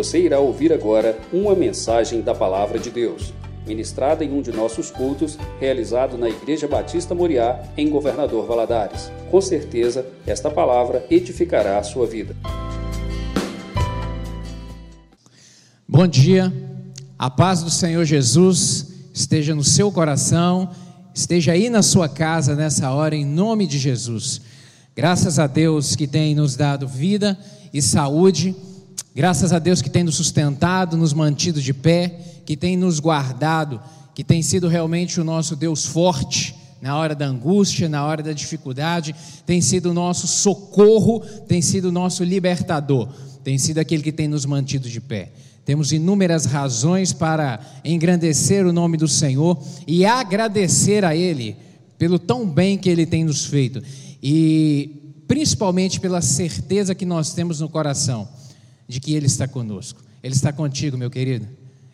Você irá ouvir agora uma mensagem da Palavra de Deus, ministrada em um de nossos cultos, realizado na Igreja Batista Moriá, em Governador Valadares. Com certeza, esta palavra edificará a sua vida. Bom dia, a paz do Senhor Jesus esteja no seu coração, esteja aí na sua casa nessa hora, em nome de Jesus. Graças a Deus que tem nos dado vida e saúde, graças a Deus que tem nos sustentado, nos mantido de pé, que tem nos guardado, que tem sido realmente o nosso Deus forte na hora da angústia, na hora da dificuldade, tem sido o nosso socorro, tem sido o nosso libertador, tem sido aquele que tem nos mantido de pé. Temos inúmeras razões para engrandecer o nome do Senhor e agradecer a Ele pelo tão bem que Ele tem nos feito e principalmente pela certeza que nós temos no coração de que Ele está conosco. Ele está contigo, meu querido.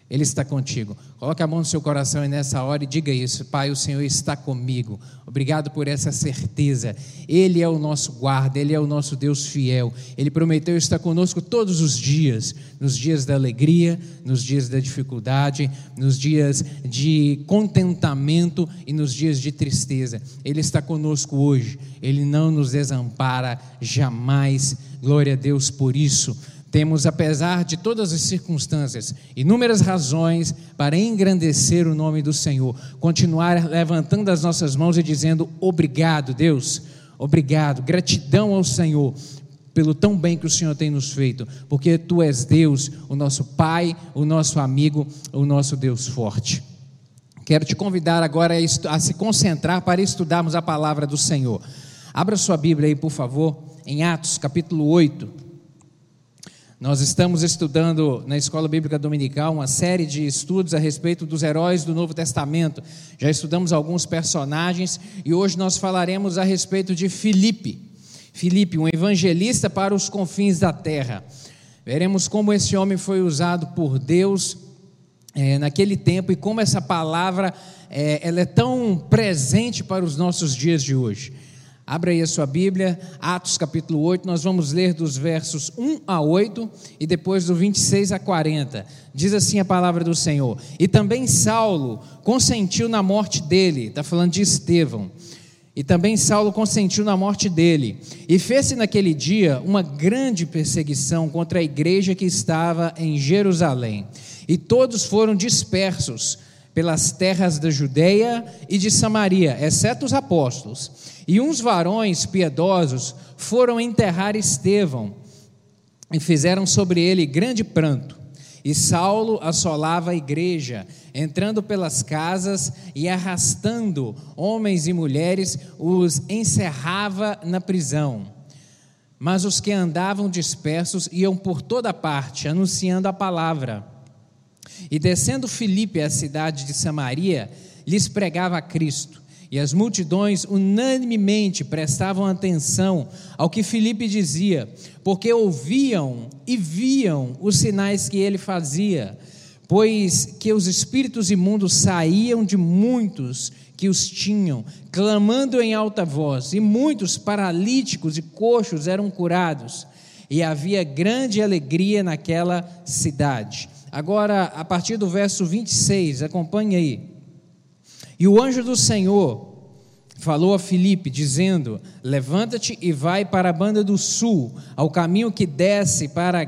Ele está contigo. Coloque a mão no seu coração e nessa hora e diga isso: Pai, o Senhor está comigo. Obrigado por essa certeza. Ele é o nosso guarda, Ele é o nosso Deus fiel. Ele prometeu estar conosco todos os dias nos dias da alegria, nos dias da dificuldade, nos dias de contentamento e nos dias de tristeza. Ele está conosco hoje. Ele não nos desampara jamais. Glória a Deus por isso. Temos, apesar de todas as circunstâncias, inúmeras razões para engrandecer o nome do Senhor, continuar levantando as nossas mãos e dizendo: Obrigado, Deus, obrigado, gratidão ao Senhor pelo tão bem que o Senhor tem nos feito, porque Tu és Deus, o nosso Pai, o nosso amigo, o nosso Deus forte. Quero te convidar agora a se concentrar para estudarmos a palavra do Senhor. Abra sua Bíblia aí, por favor, em Atos capítulo 8. Nós estamos estudando na Escola Bíblica Dominical uma série de estudos a respeito dos heróis do Novo Testamento. Já estudamos alguns personagens e hoje nós falaremos a respeito de Filipe. Filipe, um evangelista para os confins da terra. Veremos como esse homem foi usado por Deus é, naquele tempo e como essa palavra é, ela é tão presente para os nossos dias de hoje. Abra aí a sua Bíblia, Atos capítulo 8, nós vamos ler dos versos 1 a 8 e depois do 26 a 40. Diz assim a palavra do Senhor: E também Saulo consentiu na morte dele, está falando de Estevão. E também Saulo consentiu na morte dele. E fez-se naquele dia uma grande perseguição contra a igreja que estava em Jerusalém. E todos foram dispersos pelas terras da Judeia e de Samaria, exceto os apóstolos. E uns varões piedosos foram enterrar Estevão e fizeram sobre ele grande pranto. E Saulo assolava a igreja, entrando pelas casas e arrastando homens e mulheres, os encerrava na prisão. Mas os que andavam dispersos iam por toda parte, anunciando a palavra. E descendo Filipe à cidade de Samaria, lhes pregava a Cristo. E as multidões unanimemente prestavam atenção ao que Filipe dizia, porque ouviam e viam os sinais que ele fazia, pois que os espíritos imundos saíam de muitos que os tinham, clamando em alta voz, e muitos paralíticos e coxos eram curados, e havia grande alegria naquela cidade. Agora, a partir do verso 26, acompanhe aí. E o anjo do Senhor falou a Filipe, dizendo: Levanta-te e vai para a banda do sul, ao caminho que desce para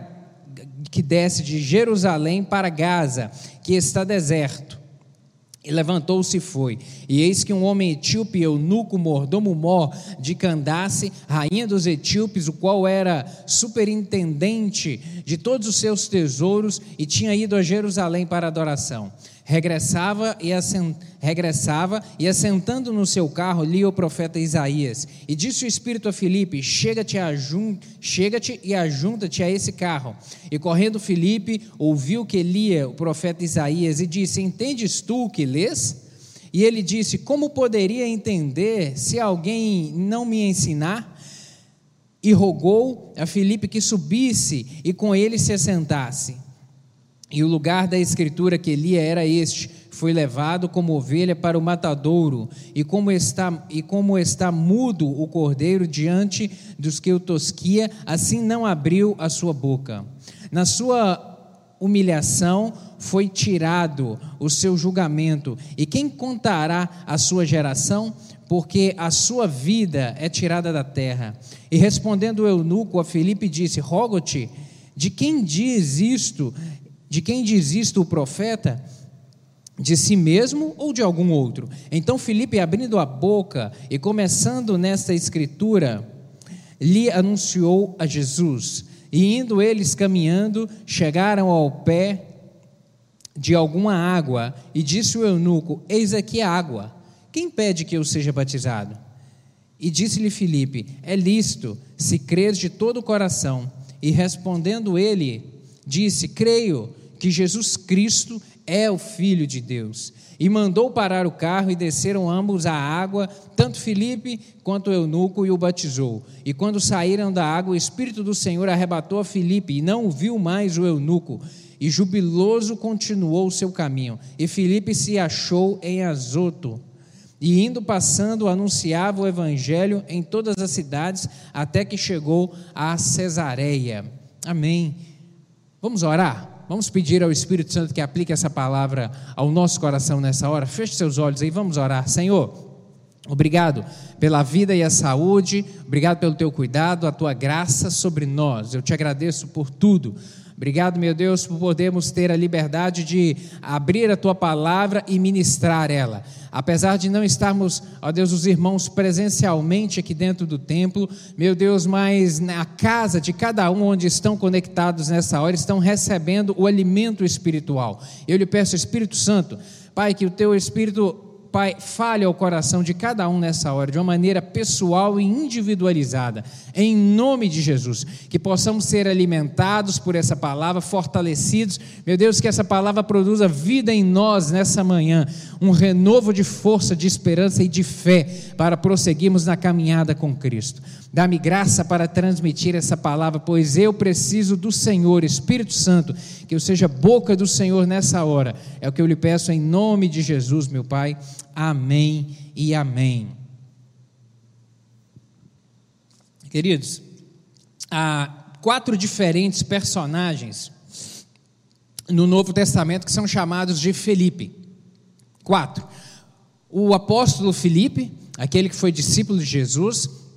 que desce de Jerusalém para Gaza, que está deserto. E levantou-se e foi. E eis que um homem etíope, eunuco, mordomo mó de Candace, rainha dos etíopes, o qual era superintendente de todos os seus tesouros e tinha ido a Jerusalém para adoração regressava e, assent... regressava e assentando no seu carro lia o profeta Isaías. E disse o Espírito a Filipe: Chega-te ajun... Chega e ajunta-te a esse carro. E correndo Filipe ouviu que lia o profeta Isaías e disse: Entendes tu o que lês? E ele disse: Como poderia entender se alguém não me ensinar? E rogou a Filipe que subisse e com ele se assentasse. E o lugar da escritura que lia era este: foi levado como ovelha para o matadouro, e como está e como está mudo o cordeiro diante dos que o tosquia, assim não abriu a sua boca. Na sua humilhação foi tirado o seu julgamento. E quem contará a sua geração? Porque a sua vida é tirada da terra. E respondendo o eunuco a Filipe, disse: Rogo-te, de quem diz isto? De quem diz isto o profeta? De si mesmo ou de algum outro? Então Filipe, abrindo a boca e começando nesta escritura, lhe anunciou a Jesus. E indo eles caminhando, chegaram ao pé de alguma água, e disse o eunuco: Eis aqui a água. Quem pede que eu seja batizado? E disse-lhe Filipe: É lícito, se crês de todo o coração. E respondendo ele, disse: Creio que Jesus Cristo é o Filho de Deus. E mandou parar o carro e desceram ambos à água, tanto Filipe quanto o eunuco, e o batizou. E quando saíram da água, o Espírito do Senhor arrebatou a Filipe, e não viu mais o eunuco. E jubiloso continuou o seu caminho. E Filipe se achou em Azoto. E indo passando, anunciava o evangelho em todas as cidades, até que chegou a Cesareia. Amém. Vamos orar? Vamos pedir ao Espírito Santo que aplique essa palavra ao nosso coração nessa hora. Feche seus olhos aí, vamos orar. Senhor, obrigado pela vida e a saúde, obrigado pelo teu cuidado, a tua graça sobre nós. Eu te agradeço por tudo. Obrigado, meu Deus, por podermos ter a liberdade de abrir a tua palavra e ministrar ela. Apesar de não estarmos, ó Deus, os irmãos presencialmente aqui dentro do templo, meu Deus, mas na casa de cada um onde estão conectados nessa hora, estão recebendo o alimento espiritual. Eu lhe peço, Espírito Santo, Pai, que o teu Espírito Pai, fale ao coração de cada um nessa hora, de uma maneira pessoal e individualizada, em nome de Jesus, que possamos ser alimentados por essa palavra, fortalecidos, meu Deus, que essa palavra produza vida em nós nessa manhã, um renovo de força, de esperança e de fé para prosseguirmos na caminhada com Cristo. Dá-me graça para transmitir essa palavra, pois eu preciso do Senhor, Espírito Santo, que eu seja boca do Senhor nessa hora. É o que eu lhe peço em nome de Jesus, meu Pai. Amém e amém. Queridos, há quatro diferentes personagens no Novo Testamento que são chamados de Felipe. Quatro. O apóstolo Felipe, aquele que foi discípulo de Jesus,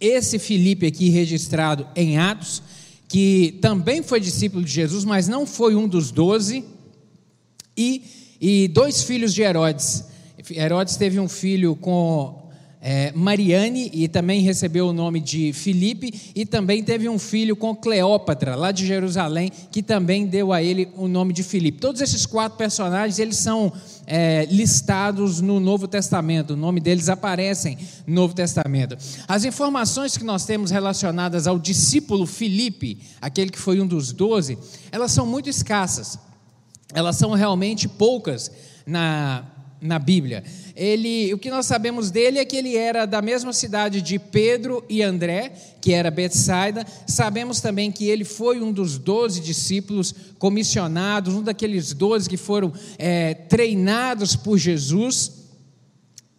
esse Filipe aqui registrado em Atos, que também foi discípulo de Jesus, mas não foi um dos doze, e, e dois filhos de Herodes. Herodes teve um filho com é, Mariane e também recebeu o nome de Filipe e também teve um filho com Cleópatra lá de Jerusalém que também deu a ele o nome de Filipe. Todos esses quatro personagens eles são é, listados no Novo Testamento, o nome deles aparecem no Novo Testamento. As informações que nós temos relacionadas ao discípulo Filipe, aquele que foi um dos doze, elas são muito escassas. Elas são realmente poucas na na Bíblia. Ele, o que nós sabemos dele é que ele era da mesma cidade de Pedro e André, que era Betsaida. Sabemos também que ele foi um dos doze discípulos comissionados, um daqueles doze que foram é, treinados por Jesus.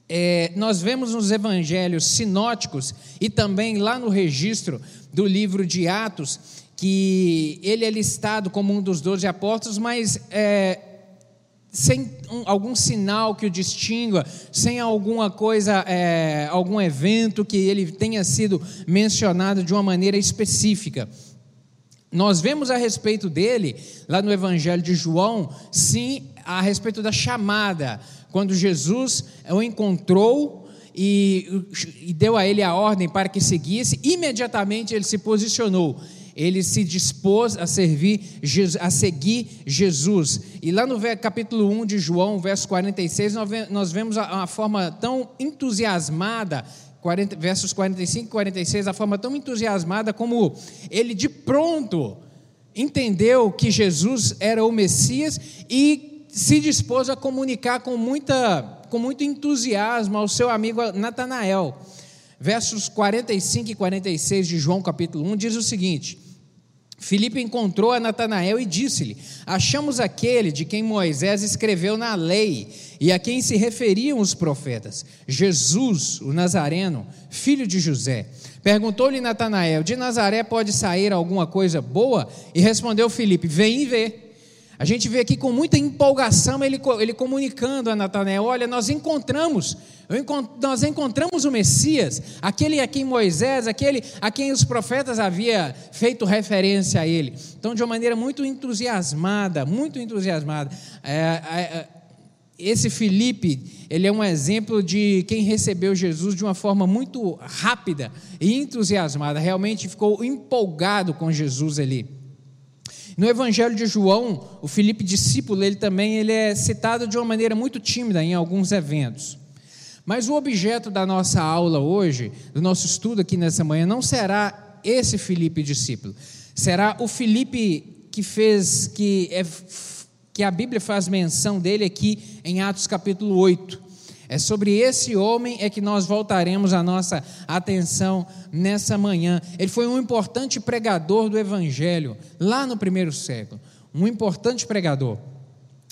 É, nós vemos nos evangelhos sinóticos e também lá no registro do livro de Atos que ele é listado como um dos doze apóstolos, mas é, sem um, algum sinal que o distingua, sem alguma coisa, é, algum evento que ele tenha sido mencionado de uma maneira específica. Nós vemos a respeito dele, lá no Evangelho de João, sim, a respeito da chamada, quando Jesus o encontrou e, e deu a ele a ordem para que seguisse, imediatamente ele se posicionou ele se dispôs a servir, a seguir Jesus. E lá no capítulo 1 de João, verso 46, nós vemos uma forma tão entusiasmada 40, versos 45 e 46, a forma tão entusiasmada como ele de pronto entendeu que Jesus era o Messias e se dispôs a comunicar com, muita, com muito entusiasmo ao seu amigo Natanael. Versos 45 e 46 de João capítulo 1 diz o seguinte: Filipe encontrou a Natanael e disse-lhe: Achamos aquele de quem Moisés escreveu na lei e a quem se referiam os profetas, Jesus, o Nazareno, filho de José. Perguntou-lhe Natanael: De Nazaré pode sair alguma coisa boa? E respondeu Filipe: Vem e vê. A gente vê aqui com muita empolgação ele, ele comunicando a Natanael: olha, nós encontramos, nós encontramos o Messias, aquele a quem Moisés, aquele a quem os profetas havia feito referência a ele. Então, de uma maneira muito entusiasmada, muito entusiasmada. É, é, esse Felipe, ele é um exemplo de quem recebeu Jesus de uma forma muito rápida e entusiasmada, realmente ficou empolgado com Jesus ali. No Evangelho de João, o Felipe discípulo, ele também ele é citado de uma maneira muito tímida em alguns eventos. Mas o objeto da nossa aula hoje, do nosso estudo aqui nessa manhã, não será esse Felipe discípulo. Será o Felipe que fez que é que a Bíblia faz menção dele aqui em Atos capítulo 8. É sobre esse homem é que nós voltaremos a nossa atenção nessa manhã. Ele foi um importante pregador do evangelho lá no primeiro século, um importante pregador.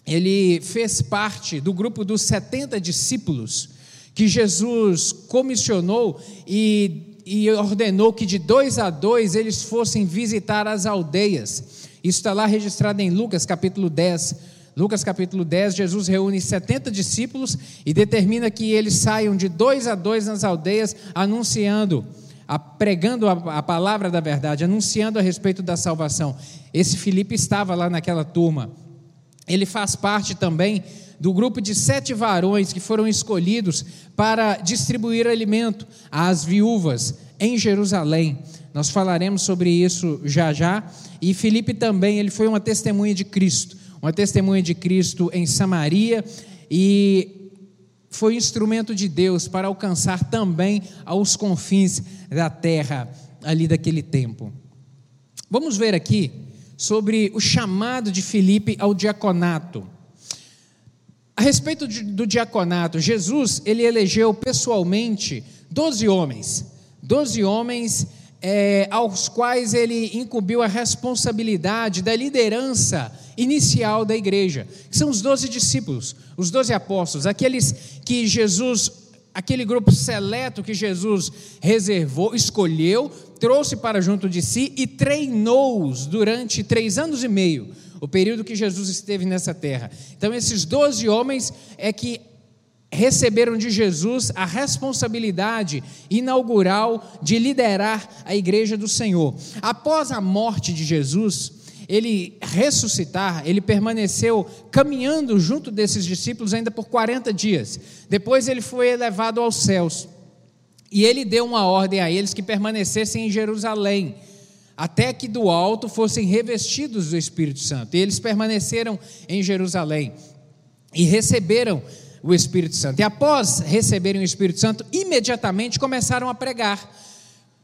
Ele fez parte do grupo dos 70 discípulos que Jesus comissionou e, e ordenou que de dois a dois eles fossem visitar as aldeias isso está lá registrado em Lucas capítulo 10. Lucas capítulo 10, Jesus reúne 70 discípulos e determina que eles saiam de dois a dois nas aldeias, anunciando, pregando a, palavra da verdade, anunciando a respeito da salvação. Esse Filipe estava lá naquela turma. Ele faz parte também do grupo de sete varões que foram escolhidos para distribuir alimento às viúvas em Jerusalém. Nós falaremos sobre isso já já. E Felipe também, ele foi uma testemunha de Cristo, uma testemunha de Cristo em Samaria e foi instrumento de Deus para alcançar também aos confins da terra ali daquele tempo. Vamos ver aqui sobre o chamado de Felipe ao diaconato. A respeito do diaconato, Jesus ele elegeu pessoalmente doze homens, doze homens é, aos quais ele incumbiu a responsabilidade da liderança inicial da igreja, que são os doze discípulos, os doze apóstolos, aqueles que Jesus, aquele grupo seleto que Jesus reservou, escolheu, trouxe para junto de si e treinou-os durante três anos e meio, o período que Jesus esteve nessa terra. Então, esses doze homens é que receberam de Jesus a responsabilidade inaugural de liderar a igreja do Senhor. Após a morte de Jesus, ele ressuscitar, ele permaneceu caminhando junto desses discípulos ainda por 40 dias. Depois ele foi elevado aos céus. E ele deu uma ordem a eles que permanecessem em Jerusalém, até que do alto fossem revestidos do Espírito Santo. E eles permaneceram em Jerusalém e receberam o Espírito Santo. E após receberem o Espírito Santo, imediatamente começaram a pregar,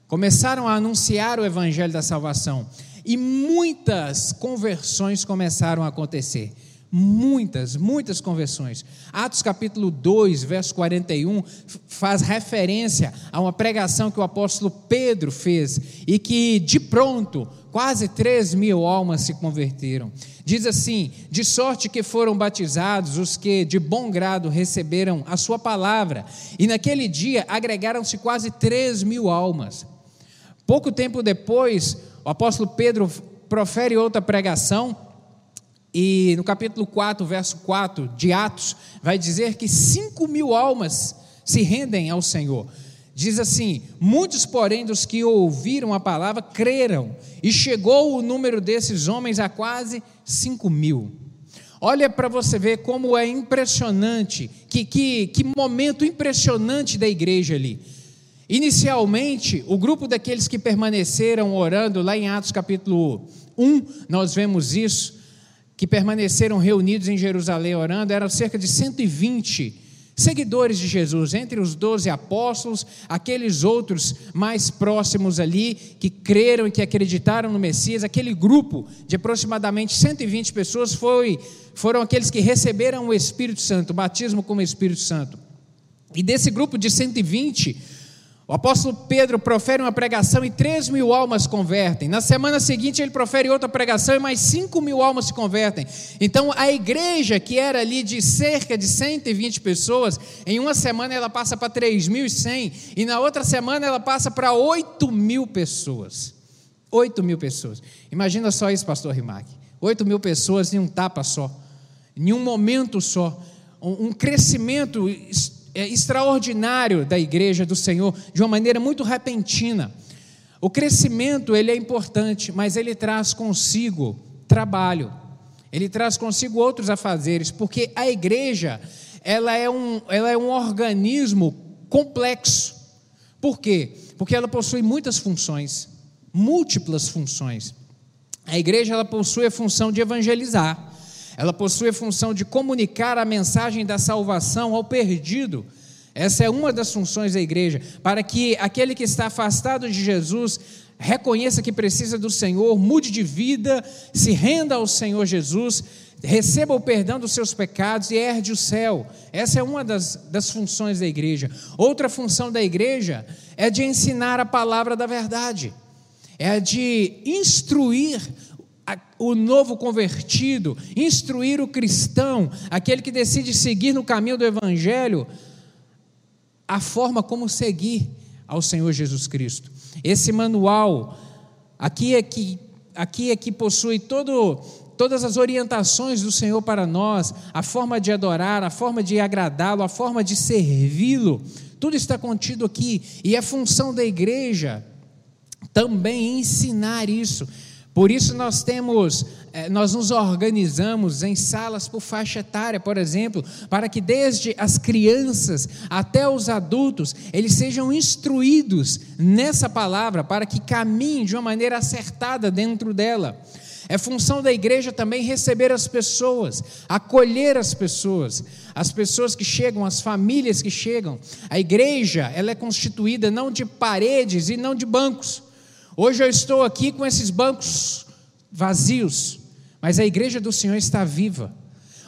começaram a anunciar o Evangelho da salvação. E muitas conversões começaram a acontecer. Muitas, muitas conversões. Atos capítulo 2, verso 41, faz referência a uma pregação que o apóstolo Pedro fez e que de pronto quase 3 mil almas se converteram. Diz assim: de sorte que foram batizados os que de bom grado receberam a sua palavra, e naquele dia agregaram-se quase 3 mil almas. Pouco tempo depois, o apóstolo Pedro profere outra pregação, e no capítulo 4, verso 4 de Atos, vai dizer que 5 mil almas se rendem ao Senhor. Diz assim: Muitos, porém, dos que ouviram a palavra creram, e chegou o número desses homens a quase cinco mil. Olha para você ver como é impressionante, que, que, que momento impressionante da igreja ali. Inicialmente, o grupo daqueles que permaneceram orando, lá em Atos capítulo 1, nós vemos isso, que permaneceram reunidos em Jerusalém orando, eram cerca de 120 seguidores de Jesus, entre os doze apóstolos, aqueles outros mais próximos ali, que creram e que acreditaram no Messias, aquele grupo de aproximadamente 120 pessoas foi, foram aqueles que receberam o Espírito Santo, o batismo com o Espírito Santo. E desse grupo de 120, o apóstolo Pedro profere uma pregação e 3 mil almas convertem. Na semana seguinte, ele profere outra pregação e mais 5 mil almas se convertem. Então, a igreja, que era ali de cerca de 120 pessoas, em uma semana ela passa para 3.100 e na outra semana ela passa para 8 mil pessoas. 8 mil pessoas. Imagina só isso, pastor Rimac. 8 mil pessoas em um tapa só, em um momento só. Um, crescimento é, extraordinário da igreja do Senhor, de uma maneira muito repentina. O crescimento ele é importante, mas ele traz consigo trabalho. Ele traz consigo outros afazeres, porque a igreja ela é um, ela é um organismo complexo. Por quê? Porque ela possui muitas funções, múltiplas funções. A igreja ela possui a função de evangelizar, ela possui a função de comunicar a mensagem da salvação ao perdido. Essa é uma das funções da igreja, para que aquele que está afastado de Jesus reconheça que precisa do Senhor, mude de vida, se renda ao Senhor Jesus, receba o perdão dos seus pecados e herde o céu. Essa é uma das, das funções da igreja. Outra função da igreja é de ensinar a palavra da verdade, é de instruir o novo convertido, instruir o cristão, aquele que decide seguir no caminho do Evangelho, a forma como seguir ao Senhor Jesus Cristo. Esse manual aqui é que, aqui é que possui todo, todas as orientações do Senhor para nós, a forma de adorar, a forma de agradá-lo, a forma de servi-lo. Tudo está contido aqui e é função da igreja também ensinar isso. Por isso nós temos, eh, nós nos organizamos em salas por faixa etária, por exemplo, para que desde as crianças até os adultos, eles sejam instruídos nessa palavra, para que caminhem de uma maneira acertada dentro dela. É função da igreja também receber as pessoas, acolher as pessoas, as pessoas que chegam, as famílias que chegam. A igreja, ela é constituída não de paredes e não de bancos. Hoje eu estou aqui com esses bancos vazios, mas a igreja do Senhor está viva.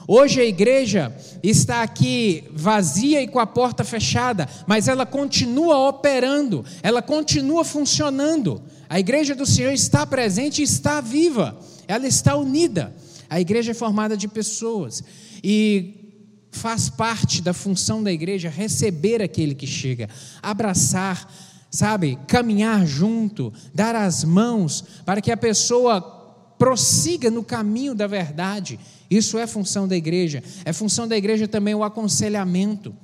Hoje a igreja está aqui vazia e com a porta fechada, mas ela continua operando, ela continua funcionando. A igreja do Senhor está presente e está viva, ela está unida. A igreja é formada de pessoas e faz parte da função da igreja receber aquele que chega, abraçar, sabe, caminhar junto, dar as mãos, para que a pessoa prossiga no caminho da verdade. Isso é função da igreja. É função da igreja também o aconselhamento.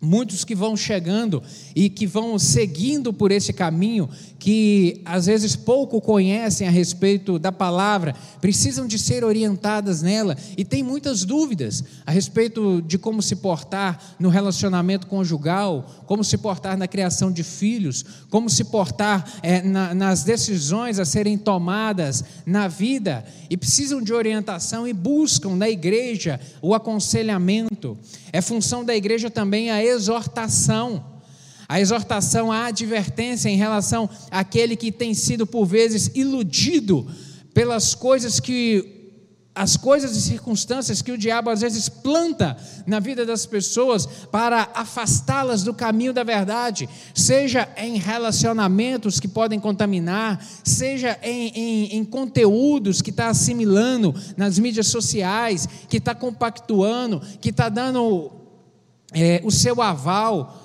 Muitos que vão chegando e que vão seguindo por esse caminho, que às vezes pouco conhecem a respeito da palavra, precisam de ser orientadas nela e têm muitas dúvidas a respeito de como se portar no relacionamento conjugal, como se portar na criação de filhos, como se portar é, na, nas decisões a serem tomadas na vida e precisam de orientação e buscam na igreja o aconselhamento. É função da igreja também a exortação. A exortação, a advertência em relação àquele que tem sido por vezes iludido pelas coisas que as coisas e circunstâncias que o diabo às vezes planta na vida das pessoas para afastá-las do caminho da verdade, seja em relacionamentos que podem contaminar, seja em, em, em conteúdos que está assimilando nas mídias sociais, que está compactuando, que está dando é, o seu aval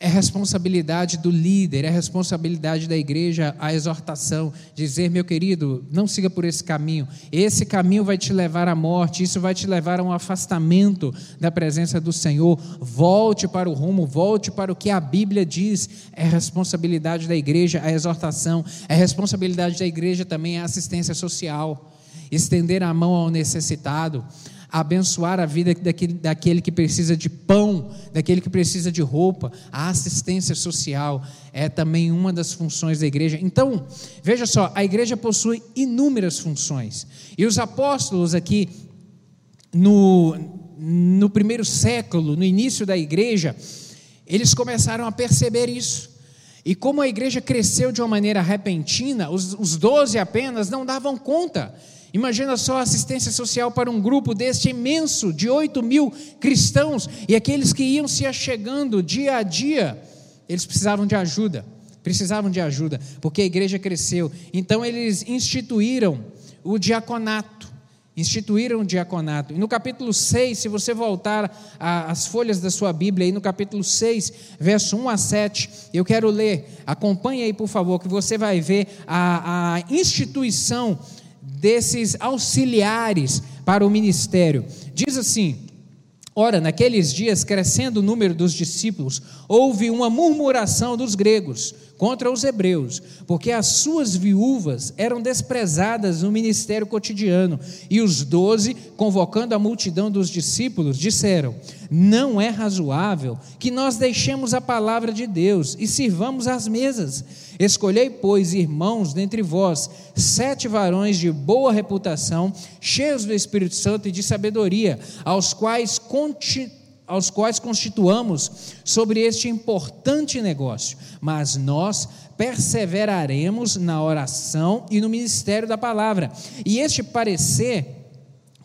é responsabilidade do líder, é responsabilidade da igreja a exortação, dizer, meu querido, não siga por esse caminho. Esse caminho vai te levar à morte, isso vai te levar a um afastamento da presença do Senhor. Volte para o rumo, volte para o que a Bíblia diz. É responsabilidade da igreja a exortação, é responsabilidade da igreja também a assistência social, estender a mão ao necessitado abençoar a vida daquele, daquele que precisa de pão, daquele que precisa de roupa. A assistência social é também uma das funções da igreja. Então, veja só, a igreja possui inúmeras funções. E os apóstolos aqui, no, no primeiro século, no início da igreja, eles começaram a perceber isso. E como a igreja cresceu de uma maneira repentina, os, os doze apenas não davam conta Imagina só a assistência social para um grupo deste imenso, de 8 mil cristãos, e aqueles que iam se achegando dia a dia, eles precisavam de ajuda, precisavam de ajuda, porque a igreja cresceu. Então eles instituíram o diaconato, instituíram o diaconato. E no capítulo 6, se você voltar às folhas da sua Bíblia, aí no capítulo 6, verso 1 a 7, eu quero ler, acompanhe aí por favor, que você vai ver a, a instituição desses auxiliares para o ministério. Diz assim: Ora, naqueles dias, crescendo o número dos discípulos, houve uma murmuração dos gregos contra os hebreus, porque as suas viúvas eram desprezadas no ministério cotidiano. E os doze, convocando a multidão dos discípulos, disseram: Não é razoável que nós deixemos a palavra de Deus e sirvamos às mesas. Escolhei, pois, irmãos dentre vós, sete varões de boa reputação, cheios do Espírito Santo e de sabedoria, aos quais continuamos aos quais constituamos sobre este importante negócio, mas nós perseveraremos na oração e no ministério da palavra. E este parecer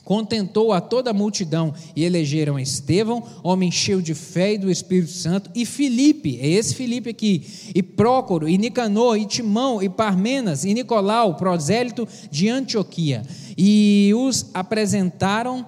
contentou a toda a multidão e elegeram Estevão, homem cheio de fé e do Espírito Santo, e Filipe, é esse Filipe aqui, e Prócoro, e Nicanor, e Timão, e Parmenas, e Nicolau, prosélito de Antioquia, e os apresentaram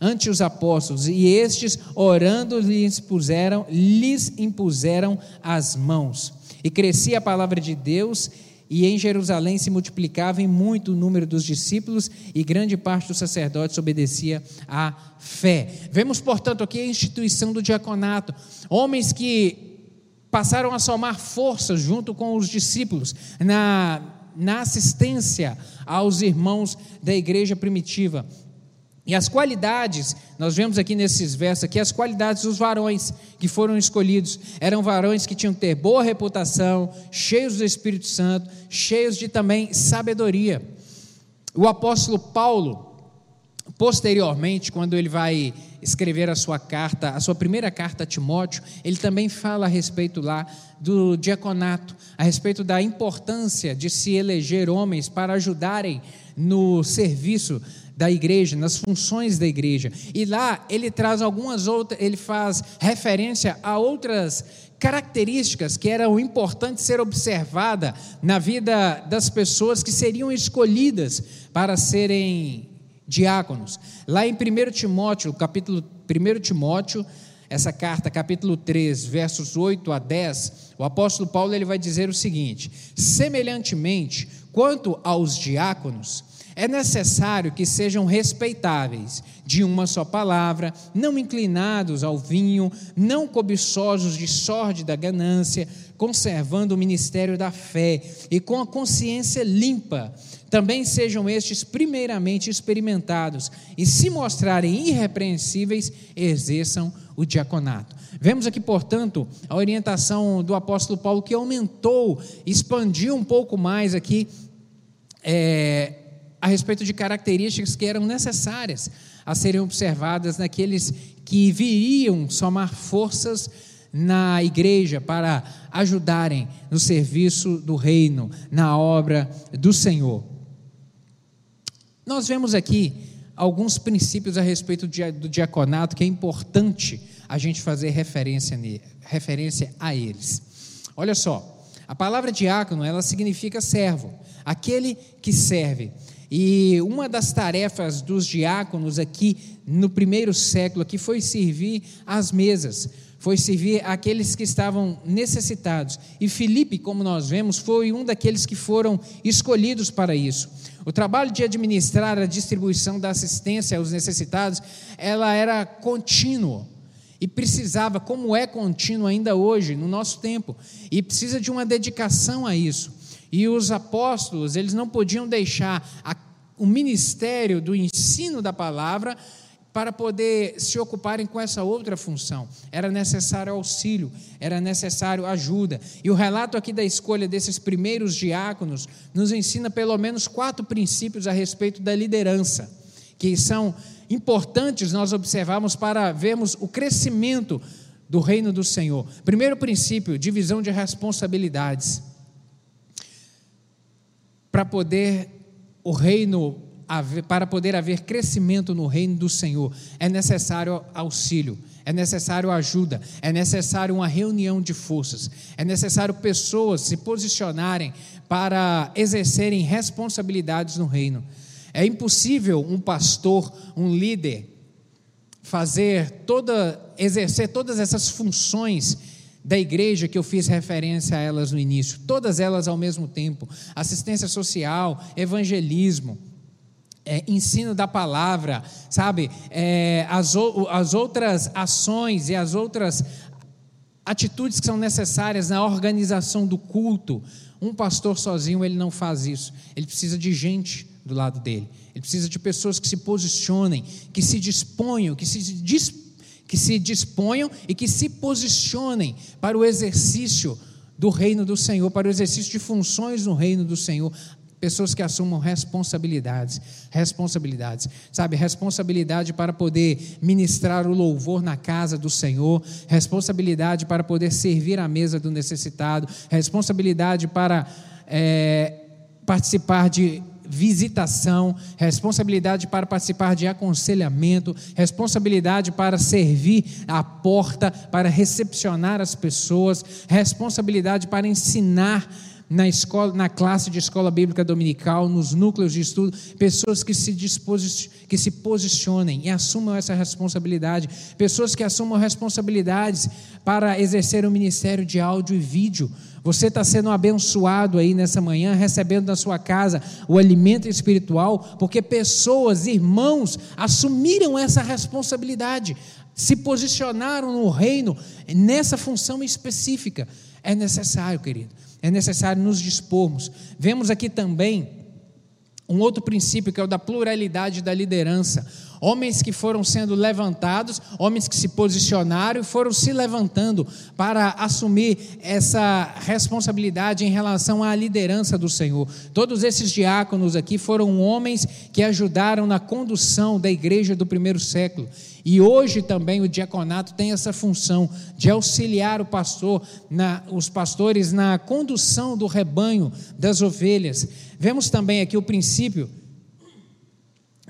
ante os apóstolos, e estes, orando, lhes, puseram, lhes impuseram as mãos. E crescia a palavra de Deus, e em Jerusalém se multiplicava em muito o número dos discípulos, e grande parte dos sacerdotes obedecia à fé. Vemos, portanto, aqui a instituição do diaconato, homens que passaram a somar forças junto com os discípulos na, na assistência aos irmãos da igreja primitiva. E as qualidades, nós vemos aqui nesses versos aqui, as qualidades dos varões que foram escolhidos, eram varões que tinham que ter boa reputação, cheios do Espírito Santo, cheios de também sabedoria. O apóstolo Paulo, posteriormente, quando ele vai escrever a sua carta, a sua primeira carta a Timóteo, ele também fala a respeito lá do diaconato, a respeito da importância de se eleger homens para ajudarem no serviço da igreja, nas funções da igreja. E lá ele traz algumas outras, ele faz referência a outras características que eram importantes ser observada na vida das pessoas que seriam escolhidas para serem diáconos. Lá em 1 Timóteo, capítulo 1 Timóteo, essa carta, capítulo 3, versos 8 a 10, o apóstolo Paulo ele vai dizer o seguinte: semelhantemente, quanto aos diáconos, é necessário que sejam respeitáveis, de uma só palavra, não inclinados ao vinho, não cobiçosos de sorte da ganância, conservando o ministério da fé e com a consciência limpa. Também sejam estes primeiramente experimentados e, se mostrarem irrepreensíveis, exerçam o diaconato. Vemos aqui, portanto, a orientação do apóstolo Paulo que aumentou, expandiu um pouco mais aqui. É, a respeito de características que eram necessárias a serem observadas naqueles que viriam somar forças na igreja para ajudarem no serviço do reino, na obra do Senhor. Nós vemos aqui alguns princípios a respeito do diaconato que é importante a gente fazer referência, referência a eles. Olha só, a palavra diácono ela significa servo, aquele que serve. E uma das tarefas dos diáconos aqui no primeiro século aqui foi servir às mesas, foi servir aqueles que estavam necessitados. E Filipe, como nós vemos, foi um daqueles que foram escolhidos para isso. O trabalho de administrar a distribuição da assistência aos necessitados, ela era contínuo e precisava, como é contínuo ainda hoje, no nosso tempo, e precisa de uma dedicação a isso. E os apóstolos, eles não podiam deixar a, o ministério do ensino da palavra para poder se ocuparem com essa outra função. Era necessário auxílio, era necessário ajuda. E o relato aqui da escolha desses primeiros diáconos nos ensina pelo menos quatro princípios a respeito da liderança, que são importantes nós observarmos para vermos o crescimento do reino do Senhor. Primeiro princípio, divisão de responsabilidades para poder o reino para poder haver crescimento no reino do Senhor, é necessário auxílio, é necessário ajuda, é necessário uma reunião de forças, é necessário pessoas se posicionarem para exercerem responsabilidades no reino. É impossível um pastor, um líder, fazer toda, exercer todas essas funções da igreja que eu fiz referência a elas no início, todas elas ao mesmo tempo: assistência social, evangelismo, é, ensino da palavra, sabe? É, as, as outras ações e as outras atitudes que são necessárias na organização do culto. Um pastor sozinho ele não faz isso. Ele precisa de gente do lado dele. Ele precisa de pessoas que se posicionem, que se disponham, que se, dis, que se disponham e que se posicionem para o exercício do reino do Senhor, para o exercício de funções no reino do Senhor. Pessoas que assumam responsabilidades, responsabilidades, sabe? Responsabilidade para poder ministrar o louvor na casa do Senhor, responsabilidade para poder servir à mesa do necessitado, responsabilidade para é, participar de visitação, responsabilidade para participar de aconselhamento, responsabilidade para servir à porta, para recepcionar as pessoas, responsabilidade para ensinar na escola, na classe de escola bíblica dominical, nos núcleos de estudo, pessoas que se, que se posicionem e assumam essa responsabilidade, pessoas que assumam responsabilidades para exercer o ministério de áudio e vídeo. Você está sendo abençoado aí nessa manhã, recebendo na sua casa o alimento espiritual, porque pessoas, irmãos, assumiram essa responsabilidade, se posicionaram no reino nessa função específica. É necessário, querido é necessário nos dispormos. Vemos aqui também um outro princípio que é o da pluralidade da liderança. Homens que foram sendo levantados, homens que se posicionaram e foram se levantando para assumir essa responsabilidade em relação à liderança do Senhor. Todos esses diáconos aqui foram homens que ajudaram na condução da igreja do primeiro século. E hoje também o diaconato tem essa função de auxiliar o pastor, na, os pastores na condução do rebanho das ovelhas. Vemos também aqui o princípio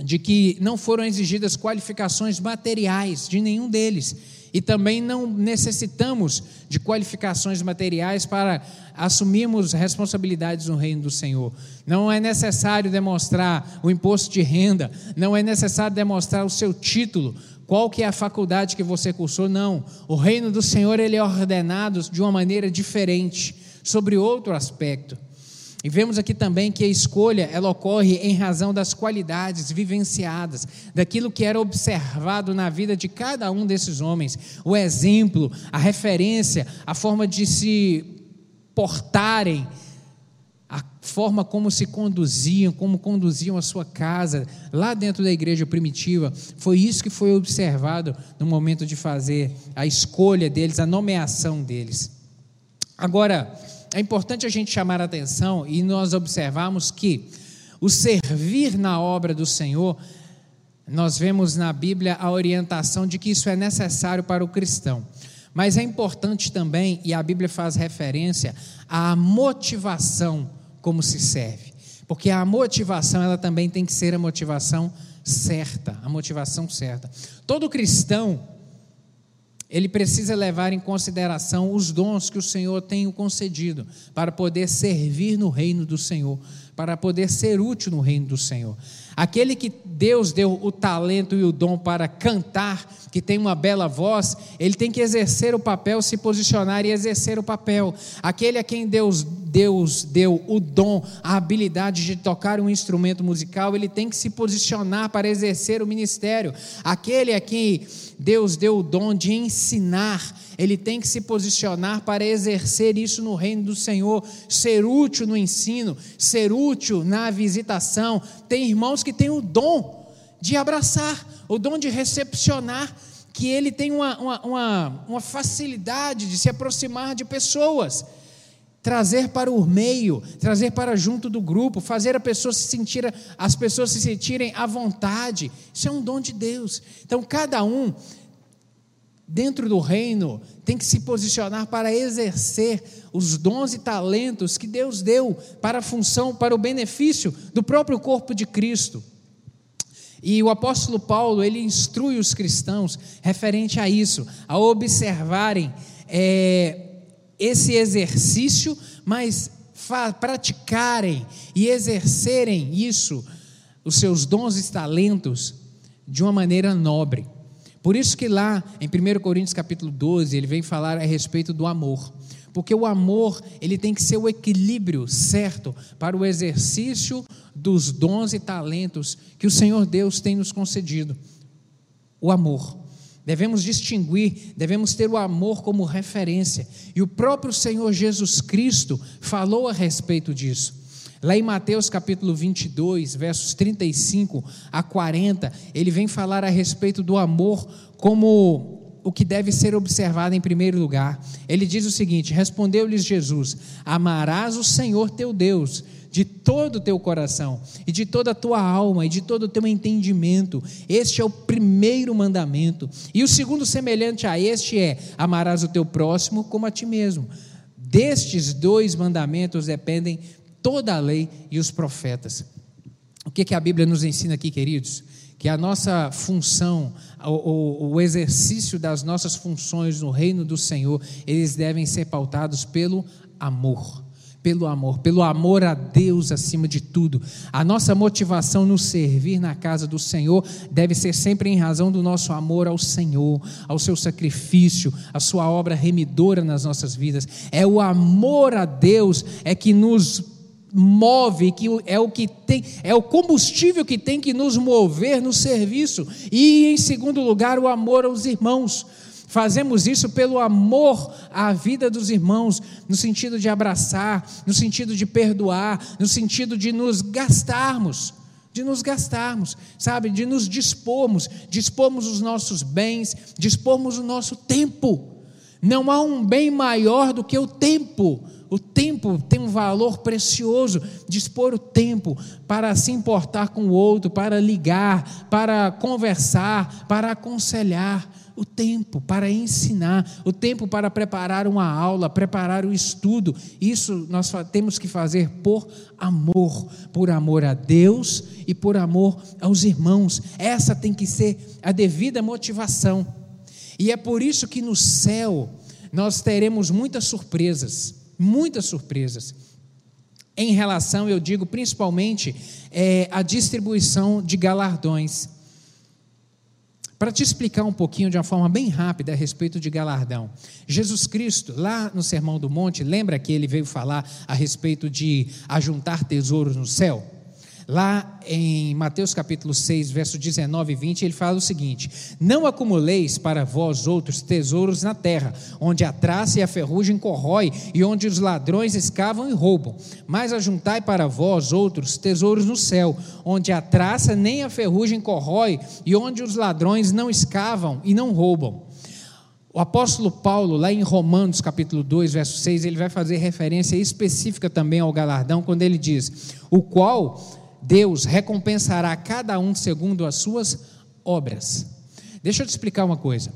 de que não foram exigidas qualificações materiais de nenhum deles. E também não necessitamos de qualificações materiais para assumirmos responsabilidades no reino do Senhor. Não é necessário demonstrar o imposto de renda, não é necessário demonstrar o seu título, qual que é a faculdade que você cursou? Não. O reino do Senhor ele é ordenado de uma maneira diferente, sobre outro aspecto. E vemos aqui também que a escolha ela ocorre em razão das qualidades vivenciadas, daquilo que era observado na vida de cada um desses homens, o exemplo, a referência, a forma de se portarem, a forma como se conduziam, como conduziam a sua casa, lá dentro da igreja primitiva, foi isso que foi observado no momento de fazer a escolha deles, a nomeação deles. Agora, é importante a gente chamar a atenção e nós observarmos que o servir na obra do Senhor, nós vemos na Bíblia a orientação de que isso é necessário para o cristão. Mas é importante também, e a Bíblia faz referência à motivação como se serve. Porque a motivação, ela também tem que ser a motivação certa, a motivação certa. Todo cristão, ele precisa levar em consideração os dons que o Senhor tem o concedido para poder servir no reino do Senhor, para poder ser útil no reino do Senhor. Aquele que Deus deu o talento e o dom para cantar, que tem uma bela voz, ele tem que exercer o papel, se posicionar e exercer o papel. Aquele a quem Deus, Deus deu o dom, a habilidade de tocar um instrumento musical, ele tem que se posicionar para exercer o ministério. Aquele a quem Deus deu o dom de ensinar, ele tem que se posicionar para exercer isso no reino do Senhor, ser útil no ensino, ser útil na visitação. Tem irmãos que têm o dom de abraçar, o dom de recepcionar, que ele tem uma, uma, uma, uma facilidade de se aproximar de pessoas trazer para o meio, trazer para junto do grupo, fazer a pessoa se sentir, as pessoas se sentirem à vontade. Isso é um dom de Deus. Então cada um dentro do reino tem que se posicionar para exercer os dons e talentos que Deus deu para a função, para o benefício do próprio corpo de Cristo. E o apóstolo Paulo, ele instrui os cristãos referente a isso, a observarem é, esse exercício, mas praticarem e exercerem isso, os seus dons e talentos, de uma maneira nobre. Por isso que lá em 1 Coríntios capítulo 12, ele vem falar a respeito do amor. porque o amor, ele tem que ser o equilíbrio certo para o exercício dos dons e talentos que o Senhor Deus tem nos concedido. O amor. Devemos distinguir, devemos ter o amor como referência. E o próprio Senhor Jesus Cristo falou a respeito disso. Lá em Mateus capítulo 22, versos 35 a 40, ele vem falar a respeito do amor como o que deve ser observado em primeiro lugar. Ele diz o seguinte: Respondeu-lhes Jesus: Amarás o Senhor teu Deus de todo o teu coração, e de toda a tua alma, e de todo o teu entendimento. Este é o primeiro mandamento. E o segundo, semelhante a este, é: amarás o teu próximo como a ti mesmo. Destes dois mandamentos dependem toda a lei e os profetas. O que, que a Bíblia nos ensina aqui, queridos? Que a nossa função, o, o, exercício das nossas funções no reino do Senhor, eles devem ser pautados pelo amor pelo amor, pelo amor a Deus acima de tudo. A nossa motivação no servir na casa do Senhor deve ser sempre em razão do nosso amor ao Senhor, ao seu sacrifício, à sua obra remidora nas nossas vidas. É o amor a Deus é que nos move, que é o que tem, é o combustível que tem que nos mover no serviço. E em segundo lugar, o amor aos irmãos. Fazemos isso pelo amor à vida dos irmãos, no sentido de abraçar, no sentido de perdoar, no sentido de nos gastarmos, de nos gastarmos, sabe, de nos dispormos, dispormos os nossos bens, dispormos o nosso tempo. Não há um bem maior do que o tempo. O tempo tem um valor precioso. Dispor o tempo para se importar com o outro, para ligar, para conversar, para aconselhar. O tempo para ensinar, o tempo para preparar uma aula, preparar o estudo. Isso nós temos que fazer por amor, por amor a Deus e por amor aos irmãos. Essa tem que ser a devida motivação. E é por isso que no céu nós teremos muitas surpresas muitas surpresas. Em relação, eu digo principalmente, é, a distribuição de galardões. Para te explicar um pouquinho de uma forma bem rápida a respeito de galardão. Jesus Cristo, lá no Sermão do Monte, lembra que ele veio falar a respeito de ajuntar tesouros no céu? Lá em Mateus capítulo 6, verso 19 e 20, ele fala o seguinte: Não acumuleis para vós outros tesouros na terra, onde a traça e a ferrugem corrói, e onde os ladrões escavam e roubam. Mas ajuntai para vós outros tesouros no céu, onde a traça nem a ferrugem corrói, e onde os ladrões não escavam e não roubam. O apóstolo Paulo, lá em Romanos capítulo 2, verso 6, ele vai fazer referência específica também ao galardão, quando ele diz: O qual Deus recompensará cada um segundo as suas obras. Deixa eu te explicar uma coisa.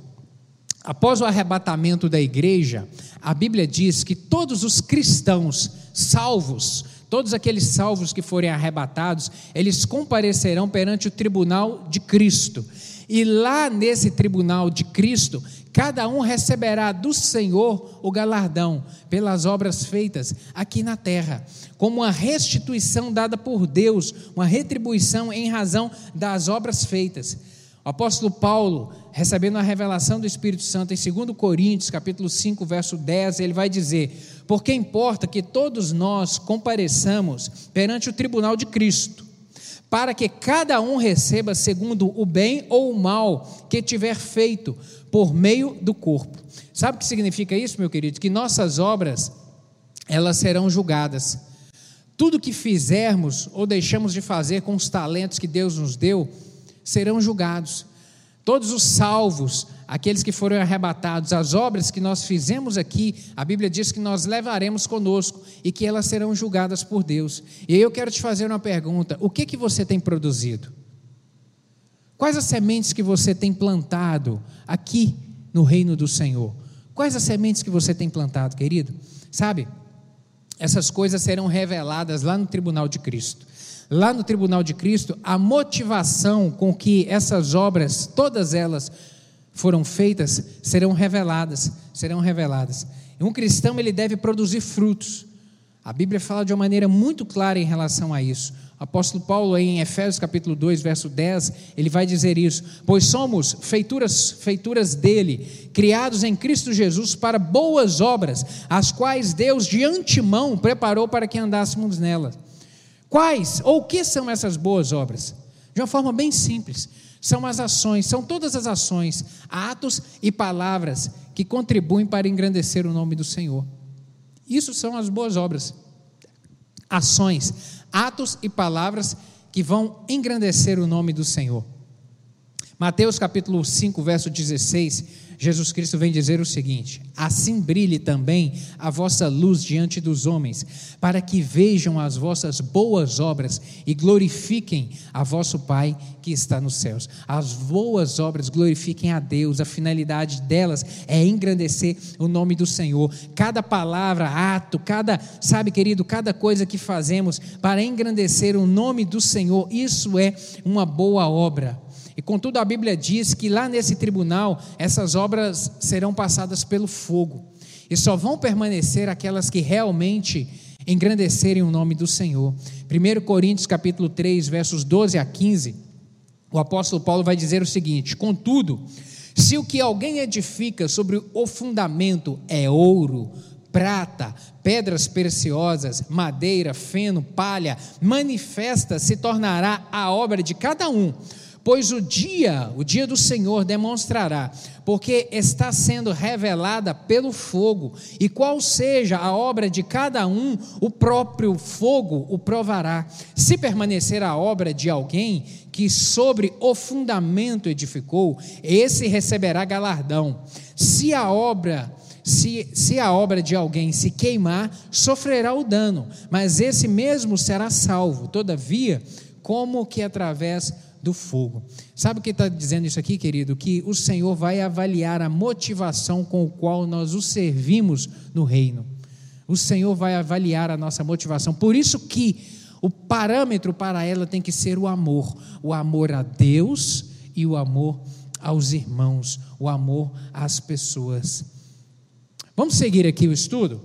Após o arrebatamento da igreja, a Bíblia diz que todos os cristãos salvos, todos aqueles salvos que forem arrebatados, eles comparecerão perante o tribunal de Cristo. E lá nesse tribunal de Cristo, cada um receberá do Senhor o galardão pelas obras feitas aqui na terra, como uma restituição dada por Deus, uma retribuição em razão das obras feitas. O apóstolo Paulo, recebendo a revelação do Espírito Santo em 2 Coríntios, capítulo 5, verso 10, ele vai dizer: "Porque importa que todos nós compareçamos perante o tribunal de Cristo, para que cada um receba segundo o bem ou o mal que tiver feito por meio do corpo. Sabe o que significa isso, meu querido? Que nossas obras, elas serão julgadas. Tudo que fizermos ou deixamos de fazer com os talentos que Deus nos deu, serão julgados. Todos os salvos, aqueles que foram arrebatados, as obras que nós fizemos aqui, a Bíblia diz que nós levaremos conosco e que elas serão julgadas por Deus. E eu quero te fazer uma pergunta: o que que você tem produzido? Quais as sementes que você tem plantado aqui no reino do Senhor? Quais as sementes que você tem plantado, querido? Sabe? Essas coisas serão reveladas lá no tribunal de Cristo lá no tribunal de Cristo, a motivação com que essas obras, todas elas foram feitas, serão reveladas, serão reveladas. Um cristão ele deve produzir frutos. A Bíblia fala de uma maneira muito clara em relação a isso. apóstolo Paulo, em Efésios capítulo 2, verso 10, ele vai dizer isso: Pois somos feituras, feituras dele, criados em Cristo Jesus para boas obras, as quais Deus de antemão preparou para que andássemos nelas. Quais ou o que são essas boas obras? De uma forma bem simples, são as ações, são todas as ações, atos e palavras que contribuem para engrandecer o nome do Senhor. Isso são as boas obras. Ações atos e palavras que vão engrandecer o nome do Senhor. Mateus capítulo 5, verso 16 Jesus Cristo vem dizer o seguinte: Assim brilhe também a vossa luz diante dos homens, para que vejam as vossas boas obras e glorifiquem a vosso Pai que está nos céus. As boas obras glorifiquem a Deus, a finalidade delas é engrandecer o nome do Senhor. Cada palavra, ato, cada, sabe, querido, cada coisa que fazemos para engrandecer o nome do Senhor, isso é uma boa obra. E contudo, a Bíblia diz que lá nesse tribunal, essas obras serão passadas pelo fogo. E só vão permanecer aquelas que realmente engrandecerem o nome do Senhor. 1 Coríntios capítulo 3, versos 12 a 15, o apóstolo Paulo vai dizer o seguinte: Contudo, se o que alguém edifica sobre o fundamento é ouro, prata, pedras preciosas, madeira, feno, palha, manifesta se tornará a obra de cada um Pois o dia, o dia do Senhor demonstrará, porque está sendo revelada pelo fogo, e qual seja a obra de cada um, o próprio fogo o provará. Se permanecer a obra de alguém que sobre o fundamento edificou, esse receberá galardão. Se a obra se, se, a obra de alguém se queimar, sofrerá o dano, mas esse mesmo será salvo, todavia, como que através do fogo. Sabe o que está dizendo isso aqui, querido? Que o Senhor vai avaliar a motivação com o qual nós o servimos no reino. O Senhor vai avaliar a nossa motivação. Por isso que o parâmetro para ela tem que ser o amor, o amor a Deus e o amor aos irmãos, o amor às pessoas. Vamos seguir aqui o estudo?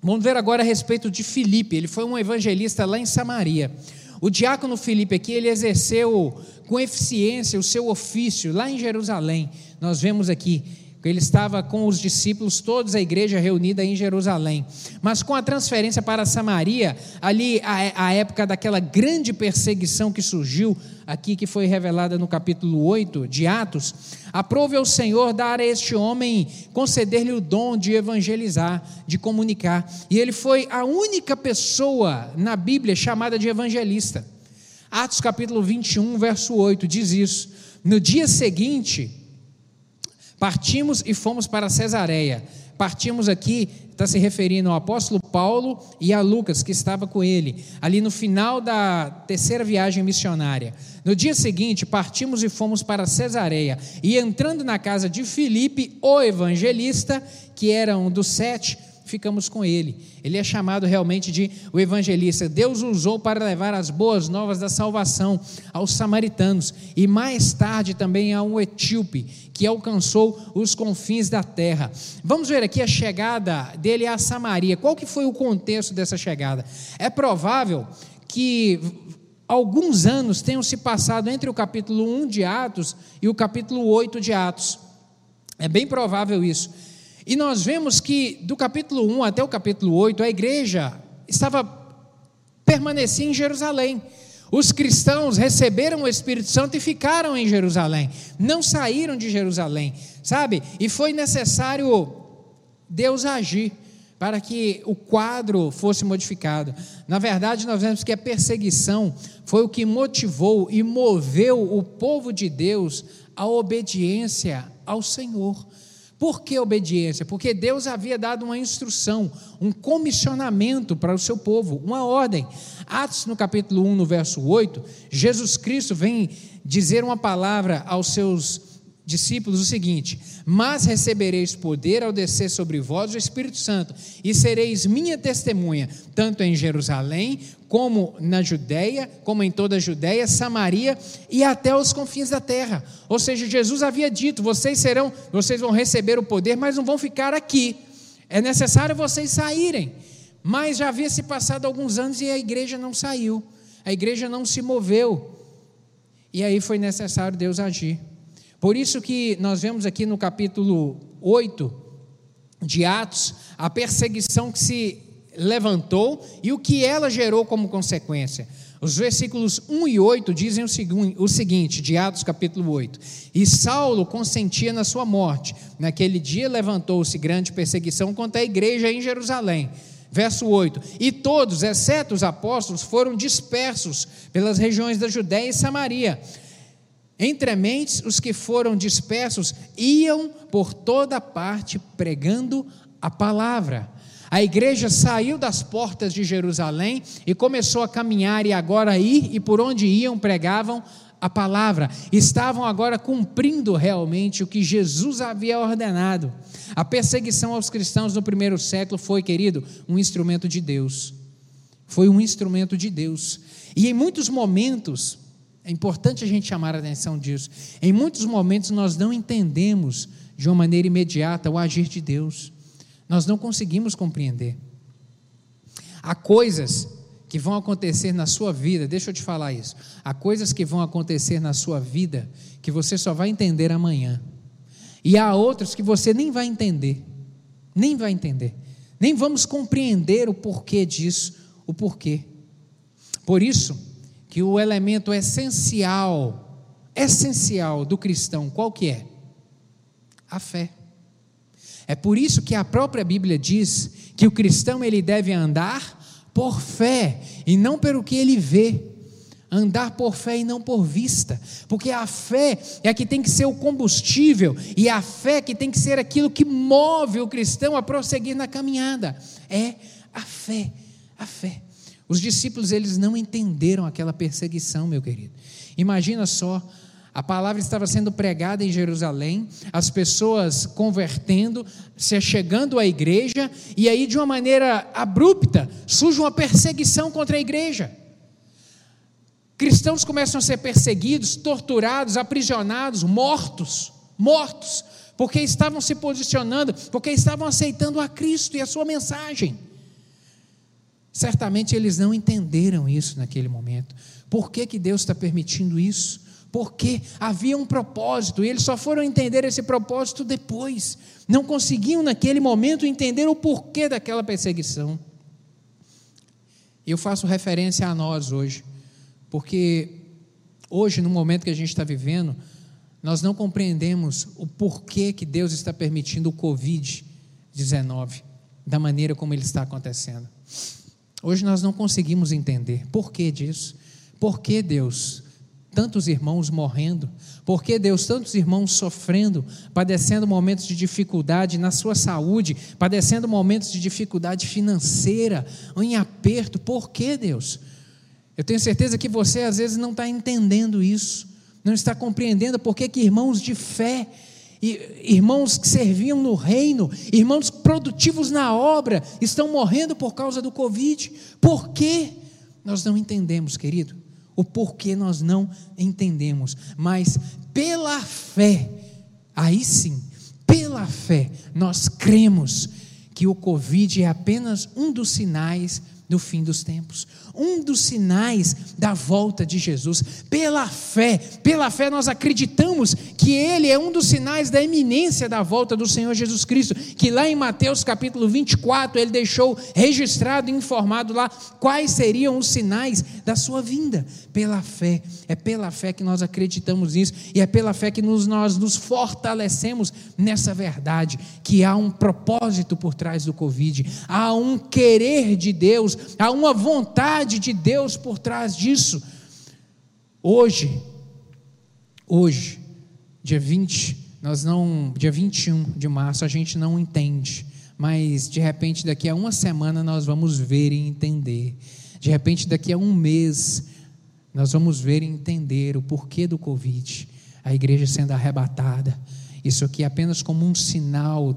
Vamos ver agora a respeito de Filipe. Ele foi um evangelista lá em Samaria. O diácono Filipe aqui, ele exerceu com eficiência o seu ofício lá em Jerusalém. Nós vemos aqui ele estava com os discípulos, todos a igreja reunida em Jerusalém. Mas com a transferência para Samaria, ali a, a, época daquela grande perseguição que surgiu aqui, que foi revelada no capítulo 8 de Atos, aprove ao Senhor dar a este homem, conceder-lhe o dom de evangelizar, de comunicar. E ele foi a única pessoa na Bíblia chamada de evangelista. Atos capítulo 21, verso 8 diz isso. No dia seguinte, Partimos e fomos para Cesareia. Partimos aqui, está se referindo ao apóstolo Paulo e a Lucas, que estava com ele, ali no final da terceira viagem missionária. No dia seguinte, partimos e fomos para Cesareia. E entrando na casa de Filipe, o evangelista, que era um dos sete, ficamos com ele. Ele é chamado realmente de o evangelista. Deus usou para levar as boas novas da salvação aos samaritanos e mais tarde também a um etíope que alcançou os confins da terra. Vamos ver aqui a chegada dele a Samaria. Qual que foi o contexto dessa chegada? É provável que alguns anos tenham se passado entre o capítulo 1 de Atos e o capítulo 8 de Atos. É bem provável isso. E nós vemos que do capítulo 1 até o capítulo 8, a igreja estava permanecia em Jerusalém. Os cristãos receberam o Espírito Santo e ficaram em Jerusalém, não saíram de Jerusalém, sabe? E foi necessário Deus agir para que o quadro fosse modificado. Na verdade, nós vemos que a perseguição foi o que motivou e moveu o povo de Deus à obediência ao Senhor. Por que obediência? Porque Deus havia dado uma instrução, um comissionamento para o seu povo, uma ordem. Atos, no capítulo 1, no verso 8, Jesus Cristo vem dizer uma palavra aos seus discípulos o seguinte: Mas recebereis poder ao descer sobre vós o Espírito Santo, e sereis minha testemunha, tanto em Jerusalém, como na Judéia, como em toda a Judéia, Samaria e até os confins da terra. Ou seja, Jesus havia dito: vocês serão, vocês vão receber o poder, mas não vão ficar aqui. É necessário vocês saírem. Mas já havia se passado alguns anos e a igreja não saiu. A igreja não se moveu. E aí foi necessário Deus agir. Por isso que nós vemos aqui no capítulo 8 de Atos a perseguição que se levantou e o que ela gerou como consequência. Os versículos 1 e 8 dizem o seguinte, de Atos capítulo 8: E Saulo consentia na sua morte. Naquele dia levantou-se grande perseguição contra a igreja em Jerusalém. Verso 8: E todos, exceto os apóstolos, foram dispersos pelas regiões da Judéia e Samaria. Entre mentes, os que foram dispersos iam por toda parte pregando a palavra. A igreja saiu das portas de Jerusalém e começou a caminhar e agora ir e por onde iam pregavam a palavra. Estavam agora cumprindo realmente o que Jesus havia ordenado. A perseguição aos cristãos no primeiro século foi, querido, um instrumento de Deus. Foi um instrumento de Deus. E em muitos momentos, é importante a gente chamar a atenção disso. Em muitos momentos nós não entendemos de uma maneira imediata o agir de Deus. Nós não conseguimos compreender. Há coisas que vão acontecer na sua vida, deixa eu te falar isso. Há coisas que vão acontecer na sua vida que você só vai entender amanhã. E há outras que você nem vai entender. Nem vai entender. Nem vamos compreender o porquê disso, o porquê. Por isso, que o elemento essencial, essencial do cristão, qual que é? A fé. É por isso que a própria Bíblia diz que o cristão ele deve andar por fé e não pelo que ele vê. Andar por fé e não por vista, porque a fé é a que tem que ser o combustível e a fé que tem que ser aquilo que move o cristão a prosseguir na caminhada. É a fé, a fé. Os discípulos eles não entenderam aquela perseguição, meu querido. Imagina só, a palavra estava sendo pregada em Jerusalém, as pessoas convertendo, se chegando à igreja, e aí de uma maneira abrupta surge uma perseguição contra a igreja. Cristãos começam a ser perseguidos, torturados, aprisionados, mortos, mortos, porque estavam se posicionando, porque estavam aceitando a Cristo e a sua mensagem. Certamente eles não entenderam isso naquele momento. Por que, que Deus está permitindo isso? Porque havia um propósito e eles só foram entender esse propósito depois. Não conseguiam naquele momento entender o porquê daquela perseguição. Eu faço referência a nós hoje, porque hoje, no momento que a gente está vivendo, nós não compreendemos o porquê que Deus está permitindo o Covid-19 da maneira como ele está acontecendo. Hoje nós não conseguimos entender. Por que disso? Por que Deus? Tantos irmãos morrendo, por que Deus, tantos irmãos sofrendo, padecendo momentos de dificuldade na sua saúde, padecendo momentos de dificuldade financeira, em aperto, por que Deus? Eu tenho certeza que você às vezes não está entendendo isso, não está compreendendo por que irmãos de fé irmãos que serviam no reino, irmãos produtivos na obra, estão morrendo por causa do Covid. Por quê? Nós não entendemos, querido. O porquê nós não entendemos. Mas pela fé, aí sim, pela fé, nós cremos que o Covid é apenas um dos sinais do fim dos tempos um dos sinais da volta de Jesus. Pela fé, pela fé nós acreditamos que ele é um dos sinais da iminência da volta do Senhor Jesus Cristo, que lá em Mateus capítulo 24 ele deixou registrado e informado lá quais seriam os sinais da sua vinda. Pela fé, é pela fé que nós acreditamos nisso e é pela fé que nos, nós nos fortalecemos nessa verdade, que há um propósito por trás do Covid, há um querer de Deus, há uma vontade vontade de Deus por trás disso. Hoje, hoje, dia 20, nós não, dia 21 de março, a gente não entende, mas de repente daqui a uma semana nós vamos ver e entender. De repente daqui a um mês nós vamos ver e entender o porquê do Covid, a igreja sendo arrebatada. Isso aqui é apenas como um sinal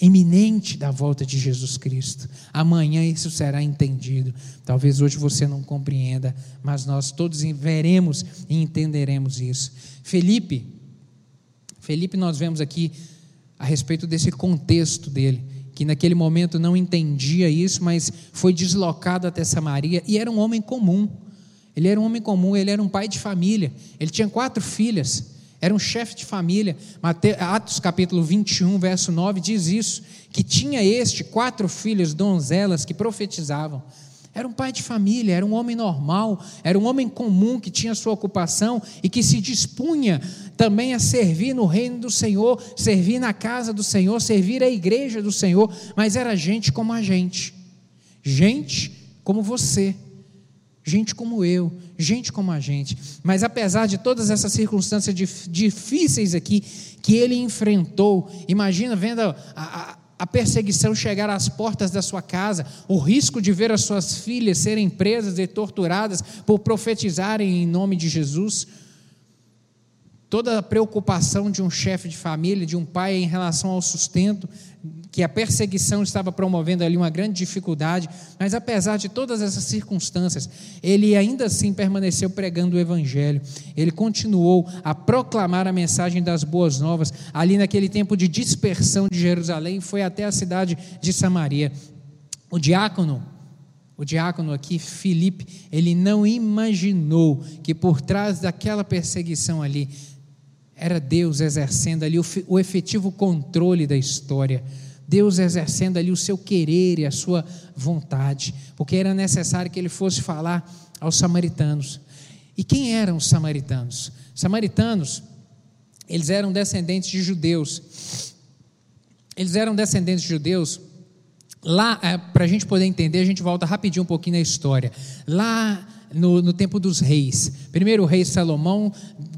iminente da volta de Jesus Cristo. Amanhã isso será entendido. Talvez hoje você não compreenda, mas nós todos veremos e entenderemos isso. Felipe, Felipe nós vemos aqui a respeito desse contexto dele, que naquele momento não entendia isso, mas foi deslocado até Samaria e era um homem comum. Ele era um homem comum, ele era um pai de família. Ele tinha quatro filhas, era um chefe de família. Atos capítulo 21, verso 9 diz isso: que tinha este quatro filhas donzelas que profetizavam. Era um pai de família, era um homem normal, era um homem comum que tinha sua ocupação e que se dispunha também a servir no reino do Senhor, servir na casa do Senhor, servir a igreja do Senhor, mas era gente como a gente, gente como você, gente como eu, gente como a gente. Mas apesar de todas essas circunstâncias difíceis aqui que ele enfrentou, imagina vendo a, a a perseguição chegar às portas da sua casa, o risco de ver as suas filhas serem presas e torturadas por profetizarem em nome de Jesus, toda a preocupação de um chefe de família, de um pai em relação ao sustento, que a perseguição estava promovendo ali uma grande dificuldade, mas apesar de todas essas circunstâncias, ele ainda assim permaneceu pregando o evangelho. Ele continuou a proclamar a mensagem das boas novas ali naquele tempo de dispersão de Jerusalém, foi até a cidade de Samaria. O diácono o diácono aqui, Filipe, ele não imaginou que por trás daquela perseguição ali era Deus exercendo ali o, efetivo controle da história. Deus exercendo ali o seu querer e a sua vontade, porque era necessário que ele fosse falar aos samaritanos. E quem eram os samaritanos? Samaritanos, eles eram descendentes de judeus. Eles eram descendentes de judeus. Lá, é, para a gente poder entender, a gente volta rapidinho um pouquinho na história. Lá no, no tempo dos reis. Primeiro o rei Salomão,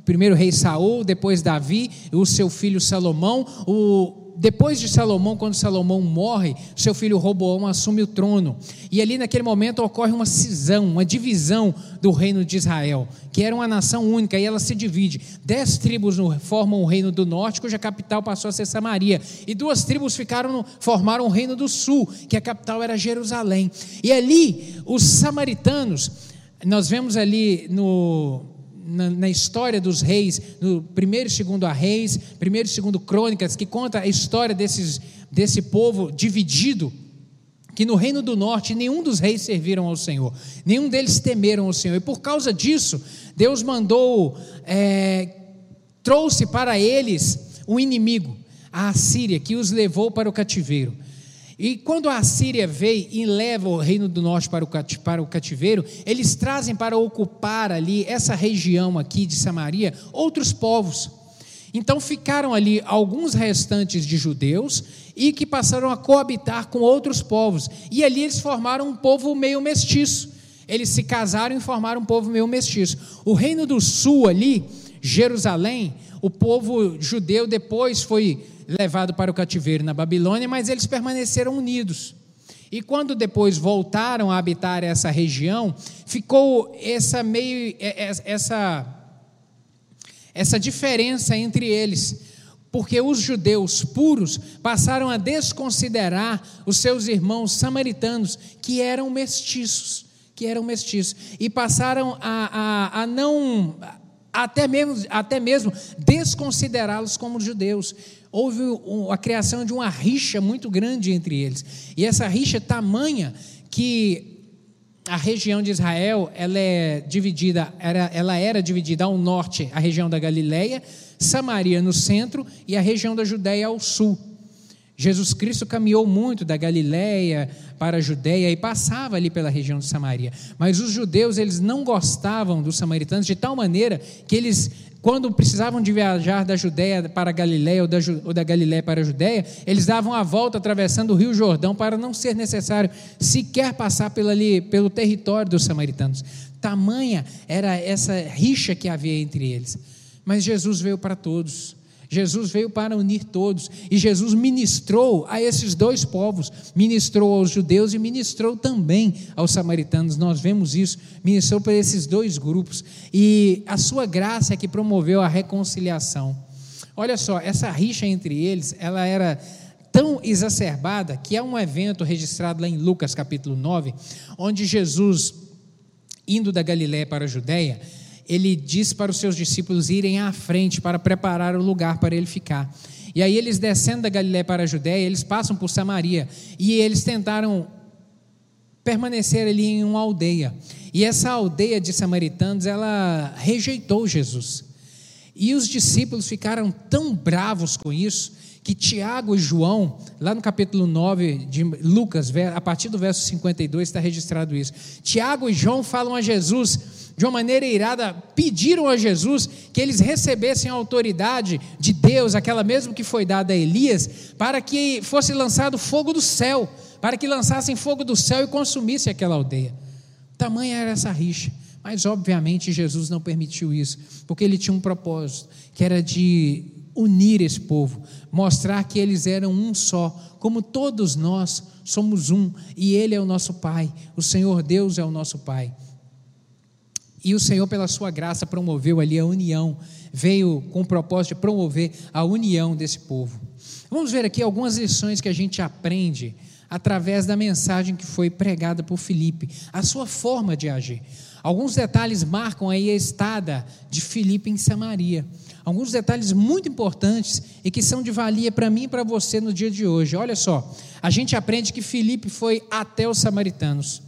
primeiro o rei Saul, depois Davi, o seu filho Salomão, o, depois de Salomão, quando Salomão morre, seu filho Roboão assume o trono. E ali naquele momento ocorre uma cisão, uma divisão do reino de Israel, que era uma nação única, e ela se divide. Dez tribos formam o reino do norte, cuja capital passou a ser Samaria. E duas tribos ficaram formaram o reino do sul, que a capital era Jerusalém. E ali os samaritanos nós vemos ali no, na, na, história dos reis, no primeiro e segundo a reis, primeiro e segundo crônicas, que conta a história desses, desse povo dividido, que no reino do norte nenhum dos reis serviram ao Senhor, nenhum deles temeram ao Senhor, e por causa disso, Deus mandou, é, trouxe para eles um inimigo, a Assíria, que os levou para o cativeiro. E quando a Síria veio e leva o reino do norte para o, cativeiro, eles trazem para ocupar ali essa região aqui de Samaria outros povos. Então ficaram ali alguns restantes de judeus e que passaram a coabitar com outros povos. E ali eles formaram um povo meio mestiço. Eles se casaram e formaram um povo meio mestiço. O reino do sul ali, Jerusalém, o povo judeu depois foi levado para o cativeiro na Babilônia, mas eles permaneceram unidos. E quando depois voltaram a habitar essa região, ficou essa meio é, é, essa essa diferença entre eles, porque os judeus puros passaram a desconsiderar os seus irmãos samaritanos, que eram mestiços, que eram mestiços, e passaram a, a, a não até mesmo, até mesmo desconsiderá-los como judeus houve a criação de uma rixa muito grande entre eles. E essa rixa é tamanha que a região de Israel ela é dividida, era, ela era dividida ao norte, a região da Galileia, Samaria no centro e a região da Judéia ao sul. Jesus Cristo caminhou muito da Galileia para a Judéia e passava ali pela região de Samaria. Mas os judeus, eles não gostavam dos samaritanos de tal maneira que eles quando precisavam de viajar da Judéia para a Galiléia ou da, ou da Galiléia para a Judéia, eles davam a volta atravessando o Rio Jordão para não ser necessário sequer passar pelo, ali, pelo território dos samaritanos. Tamanha era essa rixa que havia entre eles. Mas Jesus veio para todos. Jesus veio para unir todos e Jesus ministrou a esses dois povos, ministrou aos judeus e ministrou também aos samaritanos. Nós vemos isso, ministrou para esses dois grupos e a sua graça é que promoveu a reconciliação. Olha só, essa rixa entre eles, ela era tão exacerbada que é um evento registrado lá em Lucas capítulo 9, onde Jesus indo da Galiléia para a Judéia, ele diz para os seus discípulos irem à frente para preparar o lugar para ele ficar. E aí eles descendo da Galiléia para a Judéia, eles passam por Samaria e eles tentaram permanecer ali em uma aldeia. E essa aldeia de samaritanos, ela rejeitou Jesus. E os discípulos ficaram tão bravos com isso, que Tiago e João, lá no capítulo 9 de Lucas, a partir do verso 52 está registrado isso. Tiago e João falam a Jesus, de uma maneira irada, pediram a Jesus que eles recebessem a autoridade de Deus, aquela mesmo que foi dada a Elias, para que fosse lançado fogo do céu, para que lançassem fogo do céu e consumisse aquela aldeia. Tamanha era essa rixa. Mas, obviamente, Jesus não permitiu isso, porque ele tinha um propósito, que era de unir esse povo, mostrar que eles eram um só, como todos nós somos um, e Ele é o nosso Pai, o Senhor Deus é o nosso Pai. E o Senhor, pela sua graça, promoveu ali a união, veio com o propósito de promover a união desse povo. Vamos ver aqui algumas lições que a gente aprende através da mensagem que foi pregada por Filipe, a sua forma de agir. Alguns detalhes marcam aí a estada de Filipe em Samaria alguns detalhes muito importantes e que são de valia para mim e para você no dia de hoje. Olha só, a gente aprende que Filipe foi até os samaritanos.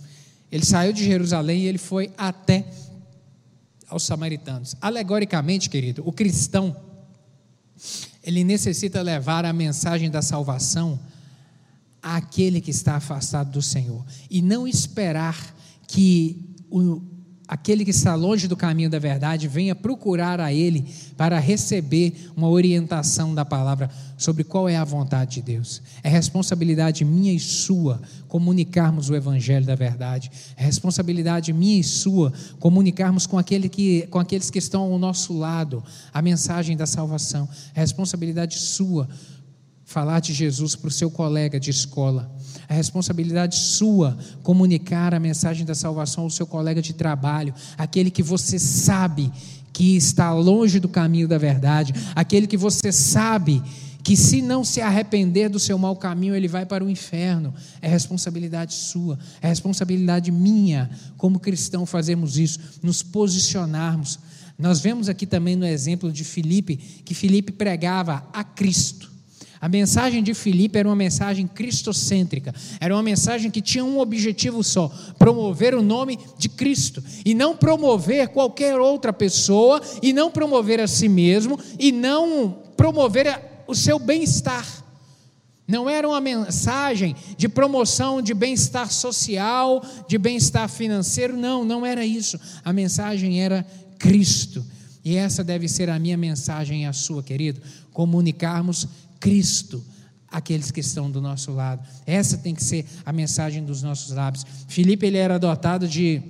Ele saiu de Jerusalém e ele foi até aos samaritanos. Alegoricamente, querido, o cristão ele necessita levar a mensagem da salvação àquele que está afastado do Senhor e não esperar que o aquele que está longe do caminho da verdade venha procurar a Ele para receber uma orientação da palavra sobre qual é a vontade de Deus. É responsabilidade minha e sua comunicarmos o Evangelho da verdade. É responsabilidade minha e sua comunicarmos com, aquele que, com aqueles que estão ao nosso lado a mensagem da salvação. É responsabilidade sua falar de Jesus para o seu colega de escola. É responsabilidade sua comunicar a mensagem da salvação ao seu colega de trabalho, aquele que você sabe que está longe do caminho da verdade, aquele que você sabe que se não se arrepender do seu mau caminho, ele vai para o inferno. É responsabilidade sua, é responsabilidade minha, como cristão, fazermos isso, nos posicionarmos. Nós vemos aqui também no exemplo de Filipe, que Filipe pregava a Cristo. A mensagem de Filipe era uma mensagem cristocêntrica, era uma mensagem que tinha um objetivo só: promover o nome de Cristo, e não promover qualquer outra pessoa, e não promover a si mesmo, e não promover o seu bem-estar. Não era uma mensagem de promoção de bem-estar social, de bem-estar financeiro, não, não era isso. A mensagem era Cristo. E essa deve ser a minha mensagem e a sua, querido. Comunicarmos Cristo aqueles que estão do nosso lado. Essa tem que ser a mensagem dos nossos lábios. Filipe ele era dotado de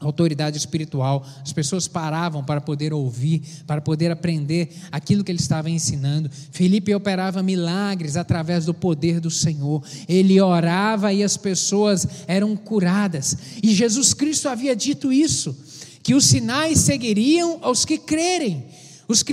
autoridade espiritual. As pessoas paravam para poder ouvir, para poder aprender aquilo que ele estava ensinando. Filipe operava milagres através do poder do Senhor. Ele orava e as pessoas eram curadas. E Jesus Cristo havia dito isso, que os sinais seguiriam aos que crerem. Os,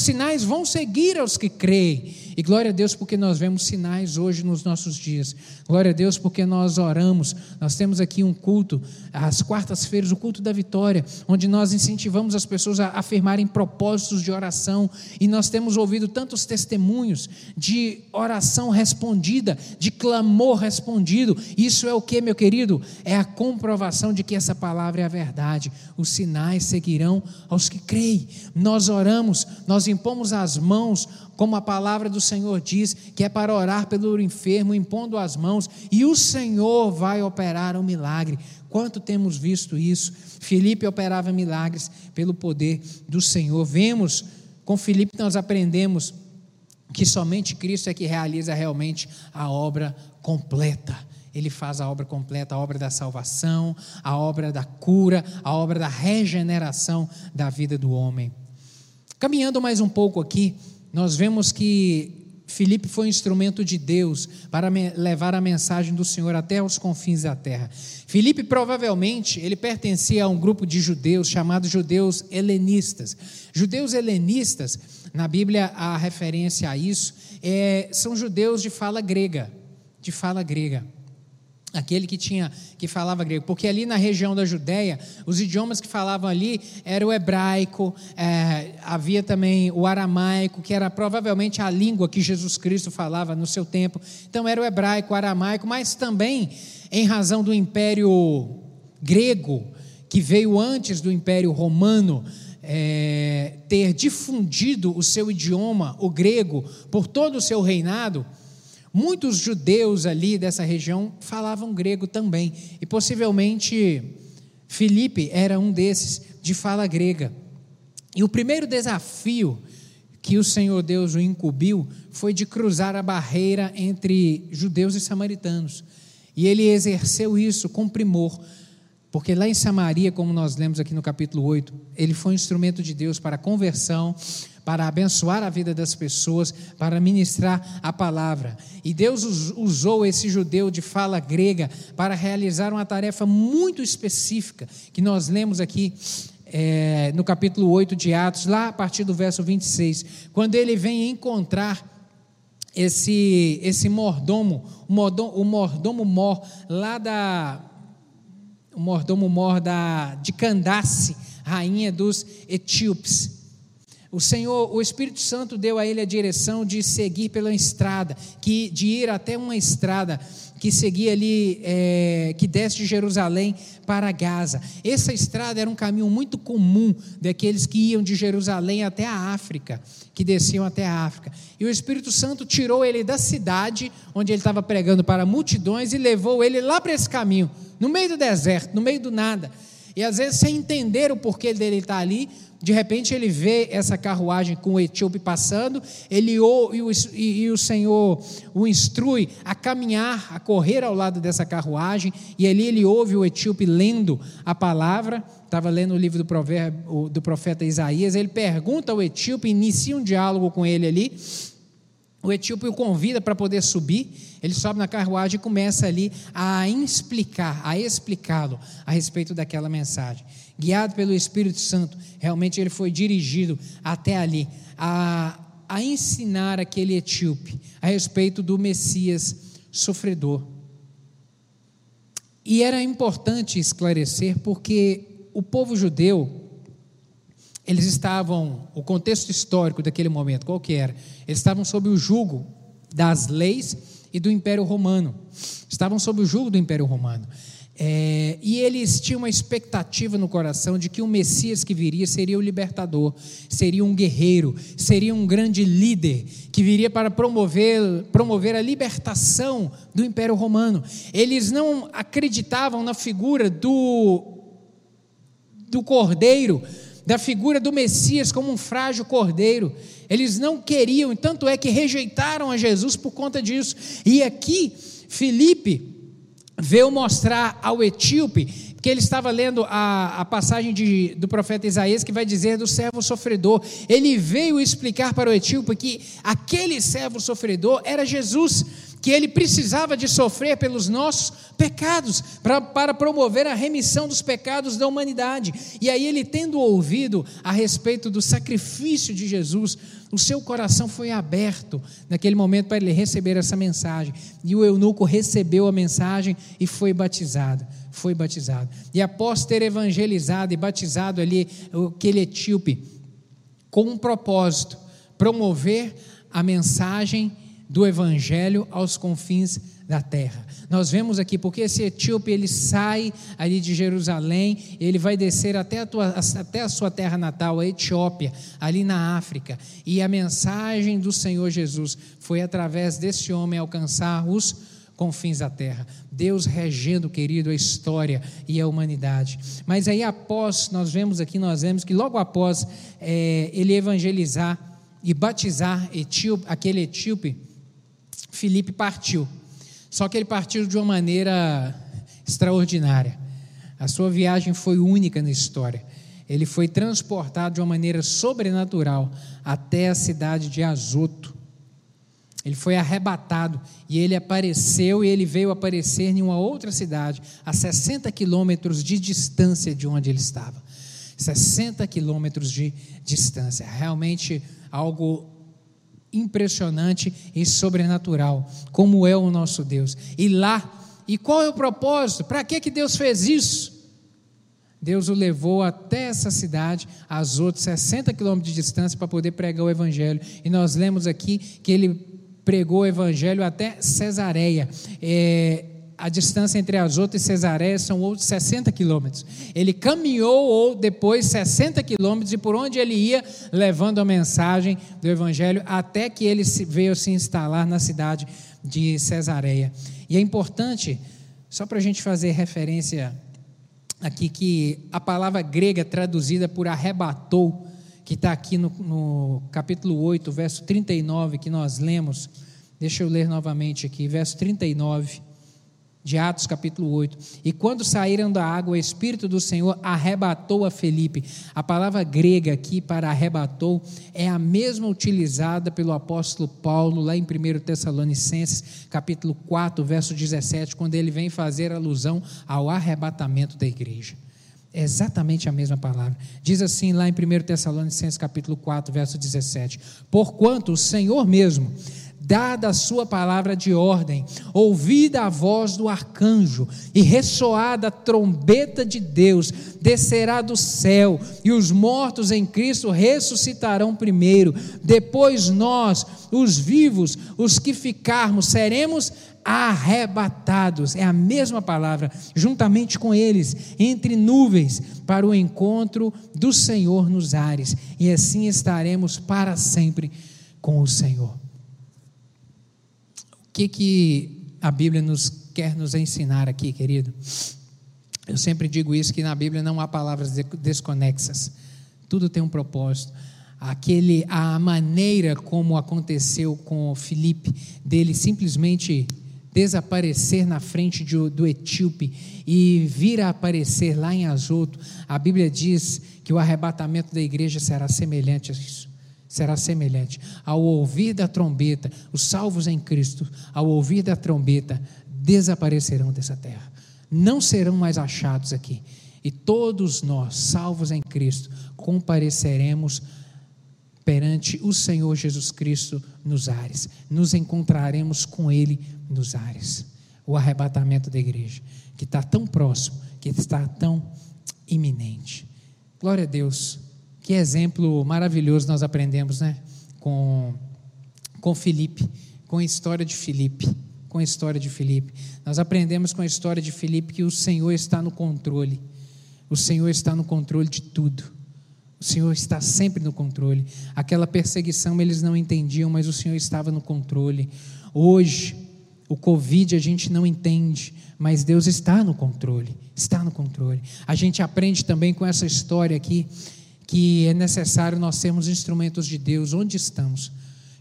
sinais vão seguir aos que creem. E glória a Deus porque nós vemos sinais hoje nos nossos dias. Glória a Deus porque nós oramos. Nós temos aqui um culto, às quartas-feiras, o culto da vitória, onde nós incentivamos as pessoas a afirmarem propósitos de oração. E nós temos ouvido tantos testemunhos de oração respondida, de clamor respondido. Isso é o que, meu querido? É a comprovação de que essa palavra é a verdade. Os sinais seguirão aos que creem. Nós oramos, nós impomos as mãos como a palavra do Senhor diz, que é para orar pelo enfermo, impondo as mãos, e o Senhor vai operar um milagre. Quanto temos visto isso? Filipe operava milagres pelo poder do Senhor. Vemos, com Filipe nós aprendemos que somente Cristo é que realiza realmente a obra completa. Ele faz a obra completa, a obra da salvação, a obra da cura, a obra da regeneração da vida do homem. Caminhando mais um pouco aqui, nós vemos que Filipe foi um instrumento de Deus para levar a mensagem do Senhor até os confins da terra. Filipe provavelmente ele pertencia a um grupo de judeus chamados judeus helenistas. Judeus helenistas, na Bíblia a referência a isso, é, são judeus de fala grega, de fala grega aquele que tinha que falava grego, porque ali na região da Judéia os idiomas que falavam ali era o hebraico, é, havia também o aramaico, que era provavelmente a língua que Jesus Cristo falava no seu tempo. Então era o hebraico, o aramaico, mas também em razão do império grego que veio antes do Império Romano é, ter difundido o seu idioma, o grego, por todo o seu reinado, muitos judeus ali dessa região falavam grego também. E possivelmente Filipe era um desses de fala grega. E o primeiro desafio que o Senhor Deus o incumbiu foi de cruzar a barreira entre judeus e samaritanos. E ele exerceu isso com primor, porque lá em Samaria, como nós lemos aqui no capítulo 8, ele foi um instrumento de Deus para a conversão, para abençoar a vida das pessoas, para ministrar a palavra. E Deus usou esse judeu de fala grega para realizar uma tarefa muito específica, que nós lemos aqui é, no capítulo 8 de Atos, lá a partir do verso 26, quando ele vem encontrar esse, esse mordomo, o mordomo, o mordomo mor lá da. O mordomo mor da, de Candace, rainha dos etíopes. O Senhor, o Espírito Santo deu a ele a direção de seguir pela estrada, que, de ir até uma estrada que seguia ali, é, que desce de Jerusalém para Gaza. Essa estrada era um caminho muito comum daqueles que iam de Jerusalém até a África, que desciam até a África. E o Espírito Santo tirou ele da cidade, onde ele estava pregando para multidões, e levou ele lá para esse caminho, no meio do deserto, no meio do nada. E às vezes, sem entender o porquê dele estar ali, de repente ele vê essa carruagem com o etíope passando, ele o, e, o, e, o Senhor o instrui a caminhar, a correr ao lado dessa carruagem, e ali ele ouve o etíope lendo a palavra, estava lendo o livro do, provérbio, do profeta Isaías, ele pergunta ao etíope, inicia um diálogo com ele ali, o etíope o convida para poder subir, ele sobe na carruagem e começa ali a explicar, a explicá-lo a respeito daquela mensagem guiado pelo Espírito Santo, realmente ele foi dirigido até ali, a, a ensinar aquele etíope a respeito do Messias sofredor. E era importante esclarecer porque o povo judeu, eles estavam, o contexto histórico daquele momento, qual que era? Eles estavam sob o jugo das leis e do Império Romano. Estavam sob o jugo do Império Romano. É, e eles tinham uma expectativa no coração de que o Messias que viria seria o libertador, seria um guerreiro, seria um grande líder que viria para promover, promover a libertação do Império Romano. Eles não acreditavam na figura do, do cordeiro, da figura do Messias como um frágil cordeiro. Eles não queriam, tanto é que rejeitaram a Jesus por conta disso. E aqui, Filipe veio mostrar ao etíope que ele estava lendo a, a passagem de, do profeta Isaías que vai dizer do servo sofredor. Ele veio explicar para o etíope que aquele servo sofredor era Jesus, que ele precisava de sofrer pelos nossos pecados, pra, para promover a remissão dos pecados da humanidade. E aí ele tendo ouvido a respeito do sacrifício de Jesus, o seu coração foi aberto naquele momento para ele receber essa mensagem. E o eunuco recebeu a mensagem e foi batizado. Foi batizado. E após ter evangelizado e batizado ali aquele etíope, com um propósito, promover a mensagem do evangelho aos confins da terra. Nós vemos aqui, porque esse etíope ele sai ali de Jerusalém, ele vai descer até a, tua, até a sua terra natal, a Etiópia, ali na África, e a mensagem do Senhor Jesus foi através desse homem alcançar os confins da terra. Deus regendo, querido, a história e a humanidade. Mas aí após, nós vemos aqui, nós vemos que logo após é, ele evangelizar e batizar etíope, aquele etíope, Filipe partiu. Só que ele partiu de uma maneira extraordinária. A sua viagem foi única na história. Ele foi transportado de uma maneira sobrenatural até a cidade de Azoto. Ele foi arrebatado e ele apareceu e ele veio aparecer em uma outra cidade, a 60 quilômetros de distância de onde ele estava. 60 quilômetros de distância. Realmente algo impressionante e sobrenatural, como é o nosso Deus. E lá, e qual é o propósito? Para que, que Deus fez isso? Deus o levou até essa cidade, às outras 60 quilômetros de distância, para poder pregar o Evangelho. E nós lemos aqui que ele pregou o Evangelho até Cesareia. É, a distância entre Azoto e Cesareia são outros 60 quilômetros. Ele caminhou ou depois 60 quilômetros e por onde ele ia levando a mensagem do Evangelho até que ele veio se instalar na cidade de Cesareia. E é importante, só para a gente fazer referência aqui, que a palavra grega traduzida por arrebatou, que está aqui no, no capítulo 8, verso 39, que nós lemos. Deixa eu ler novamente aqui, verso 39 de Atos capítulo 8. E quando saíram da água, o Espírito do Senhor arrebatou a Felipe. A palavra grega aqui para arrebatou é a mesma utilizada pelo apóstolo Paulo lá em 1 Tessalonicenses, capítulo 4, verso 17, quando ele vem fazer alusão ao arrebatamento da igreja. É exatamente a mesma palavra. Diz assim lá em 1 Tessalonicenses capítulo 4, verso 17: Porquanto o Senhor mesmo, dada a sua palavra de ordem, ouvida a voz do arcanjo e ressoada a trombeta de Deus, descerá do céu, e os mortos em Cristo ressuscitarão primeiro. Depois nós, os vivos, os que ficarmos, seremos arrebatados, é a mesma palavra, juntamente com eles, entre nuvens, para o encontro do Senhor nos ares, e assim estaremos para sempre com o Senhor. Que, que a Bíblia nos quer nos ensinar aqui, querido? Eu sempre digo isso, que na Bíblia não há palavras desconexas, tudo tem um propósito aquele a maneira como aconteceu com Filipe dele simplesmente desaparecer na frente de, do etíope e vir a aparecer lá em Azoto, a Bíblia diz que o arrebatamento da igreja será semelhante a isso. Será semelhante. Ao ouvir da trombeta, os salvos em Cristo, ao ouvir da trombeta, desaparecerão dessa terra. Não serão mais achados aqui. E todos nós, salvos em Cristo, compareceremos perante o Senhor Jesus Cristo nos ares. Nos encontraremos com Ele nos ares. O arrebatamento da igreja, que está tão próximo, que está tão iminente. Glória a Deus. Que exemplo maravilhoso nós aprendemos, né? Com, com Felipe, com a história de Felipe. Com a história de Felipe. Nós aprendemos com a história de Felipe que o Senhor está no controle. O Senhor está no controle de tudo. O Senhor está sempre no controle. Aquela perseguição eles não entendiam, mas o Senhor estava no controle. Hoje, o Covid a gente não entende, mas Deus está no controle. Está no controle. A gente aprende também com essa história aqui que é necessário nós sermos instrumentos de Deus onde estamos.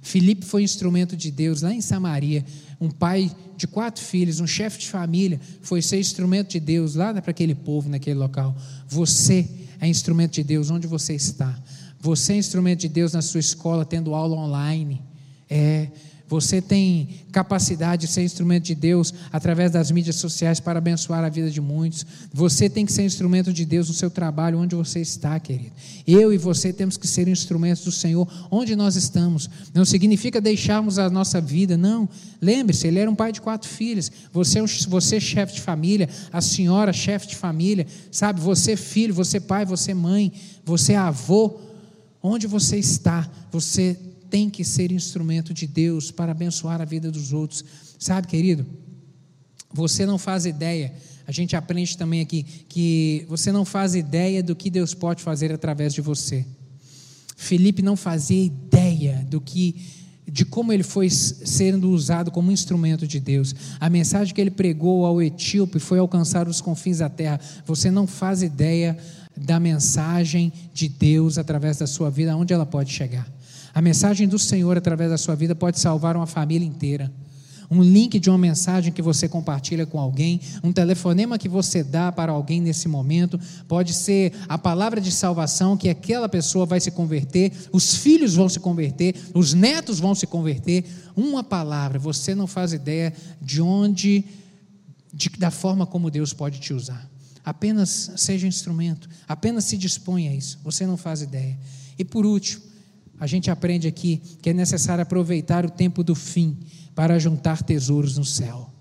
Filipe foi instrumento de Deus lá em Samaria, um pai de quatro filhos, um chefe de família, foi ser instrumento de Deus lá para aquele povo, naquele local. Você é instrumento de Deus onde você está. Você é instrumento de Deus na sua escola, tendo aula online. É, você tem capacidade de ser instrumento de Deus através das mídias sociais para abençoar a vida de muitos. Você tem que ser instrumento de Deus no seu trabalho, onde você está, querido. Eu e você temos que ser instrumentos do Senhor onde nós estamos. Não significa deixarmos a nossa vida, não. Lembre-se, ele era um pai de quatro filhos. Você, é você é chefe de família, a senhora chefe de família, sabe? Você é filho, você pai, você mãe, você avô. Onde você está, você tem que ser instrumento de Deus para abençoar a vida dos outros. Sabe, querido? Você não faz ideia. A gente aprende também aqui que você não faz ideia do que Deus pode fazer através de você. Felipe não fazia ideia do que de como ele foi sendo usado como instrumento de Deus. A mensagem que ele pregou ao etíope foi alcançar os confins da terra. Você não faz ideia da mensagem de Deus através da sua vida, aonde ela pode chegar. A mensagem do Senhor através da sua vida pode salvar uma família inteira. Um link de uma mensagem que você compartilha com alguém, um telefonema que você dá para alguém nesse momento, pode ser a palavra de salvação que aquela pessoa vai se converter, os filhos vão se converter, os netos vão se converter. Uma palavra, você não faz ideia de onde, de, da forma como Deus pode te usar. Apenas seja instrumento, apenas se disponha a isso, você não faz ideia. E por último, a gente aprende aqui que é necessário aproveitar o tempo do fim para juntar tesouros no céu.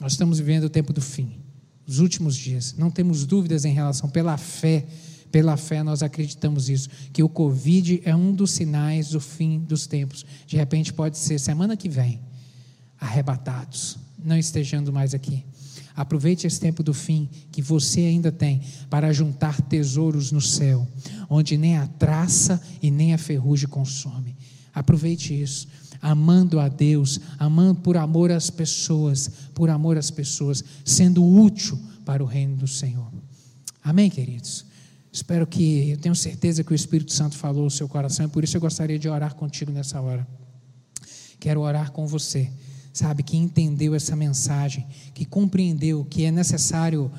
Nós estamos vivendo o tempo do fim, os últimos dias. Não temos dúvidas em relação, pela fé, pela fé nós acreditamos isso, que o Covid é um dos sinais do fim dos tempos. De repente pode ser semana que vem, arrebatados não estejando mais aqui. Aproveite esse tempo do fim que você ainda tem para juntar tesouros no céu, onde nem a traça e nem a ferrugem consome. Aproveite isso, amando a Deus, amando por amor às pessoas, por amor às pessoas, sendo útil para o reino do Senhor. Amém, queridos? Espero que, eu tenho certeza que o Espírito Santo falou no seu coração e por isso eu gostaria de orar contigo nessa hora. Quero orar com você sabe, que entendeu essa mensagem, que compreendeu que é necessário,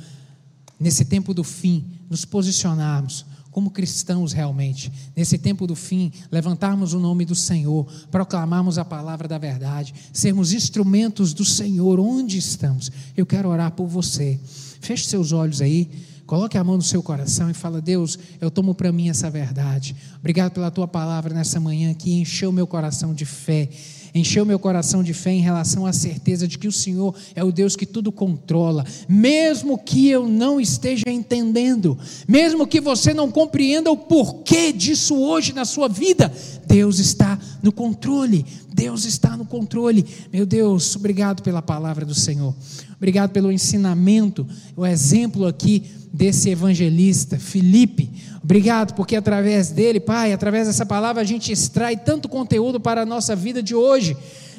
nesse tempo do fim, nos posicionarmos como cristãos realmente, nesse tempo do fim, levantarmos o nome do Senhor, proclamarmos a palavra da verdade, sermos instrumentos do Senhor onde estamos. Eu quero orar por você. Feche seus olhos aí. Coloque a mão no seu coração e fala: Deus, eu tomo para mim essa verdade. Obrigado pela tua palavra nessa manhã que encheu meu coração de fé encheu meu coração de fé em relação à certeza de que o Senhor é o Deus que tudo controla, mesmo que eu não esteja entendendo, mesmo que você não compreenda o porquê disso hoje na sua vida, Deus está no controle, Deus está no controle. Meu Deus, obrigado pela palavra do Senhor, obrigado pelo ensinamento, o exemplo aqui desse evangelista, Felipe. Obrigado, porque através dele, Pai, através dessa palavra, a gente extrai tanto conteúdo para a nossa vida de hoje.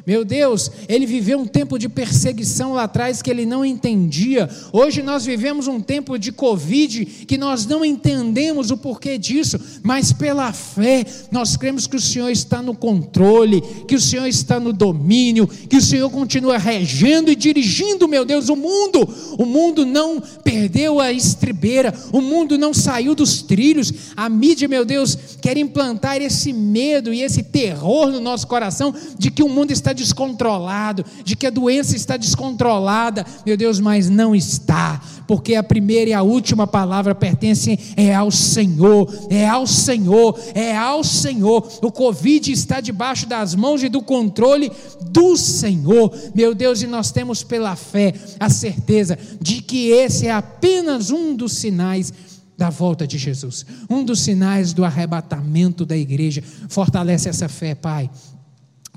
Meu Deus, ele viveu um tempo de perseguição lá atrás que ele não entendia. Hoje nós vivemos um tempo de Covid que nós não entendemos o porquê disso, mas pela fé nós cremos que o Senhor está no controle, que o Senhor está no domínio, que o Senhor continua regendo e dirigindo, meu Deus, o mundo. O mundo não perdeu a estribeira, o mundo não saiu dos trilhos. A mídia, meu Deus, quer implantar esse medo e esse terror no nosso coração de que o mundo está descontrolado, de que a doença está descontrolada, meu Deus, mas não está, porque a primeira e a última palavra pertence é ao Senhor, é ao Senhor, é ao Senhor. O Covid está debaixo das mãos e do controle do Senhor, meu Deus, e nós temos pela fé a certeza de que esse é apenas um dos sinais da volta de Jesus, um dos sinais do arrebatamento da igreja. Fortalece essa fé, Pai.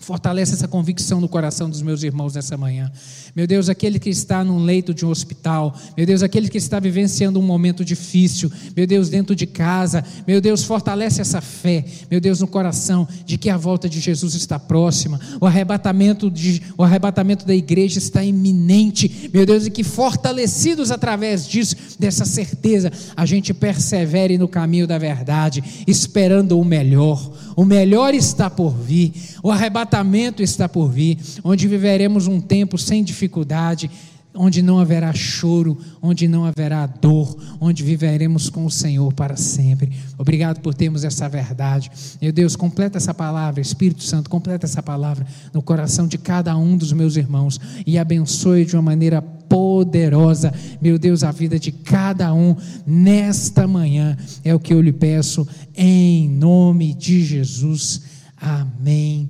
Fortalece essa convicção no coração dos meus irmãos nessa manhã. Meu Deus, aquele que está num leito de um hospital, meu Deus, aquele que está vivenciando um momento difícil, meu Deus, dentro de casa, meu Deus, fortalece essa fé, meu Deus, no coração de que a volta de Jesus está próxima, o arrebatamento, de, o arrebatamento da igreja está iminente, meu Deus, e que fortalecidos através disso, dessa certeza, a gente persevere no caminho da verdade, esperando o melhor. O melhor está por vir, o arrebatamento está por vir, onde viveremos um tempo sem dificuldade, onde não haverá choro, onde não haverá dor, onde viveremos com o Senhor para sempre. Obrigado por termos essa verdade. Meu Deus, completa essa palavra, Espírito Santo, completa essa palavra no coração de cada um dos meus irmãos e abençoe de uma maneira poderosa, meu Deus, a vida de cada um nesta manhã. É o que eu lhe peço em nome de Jesus. Amém.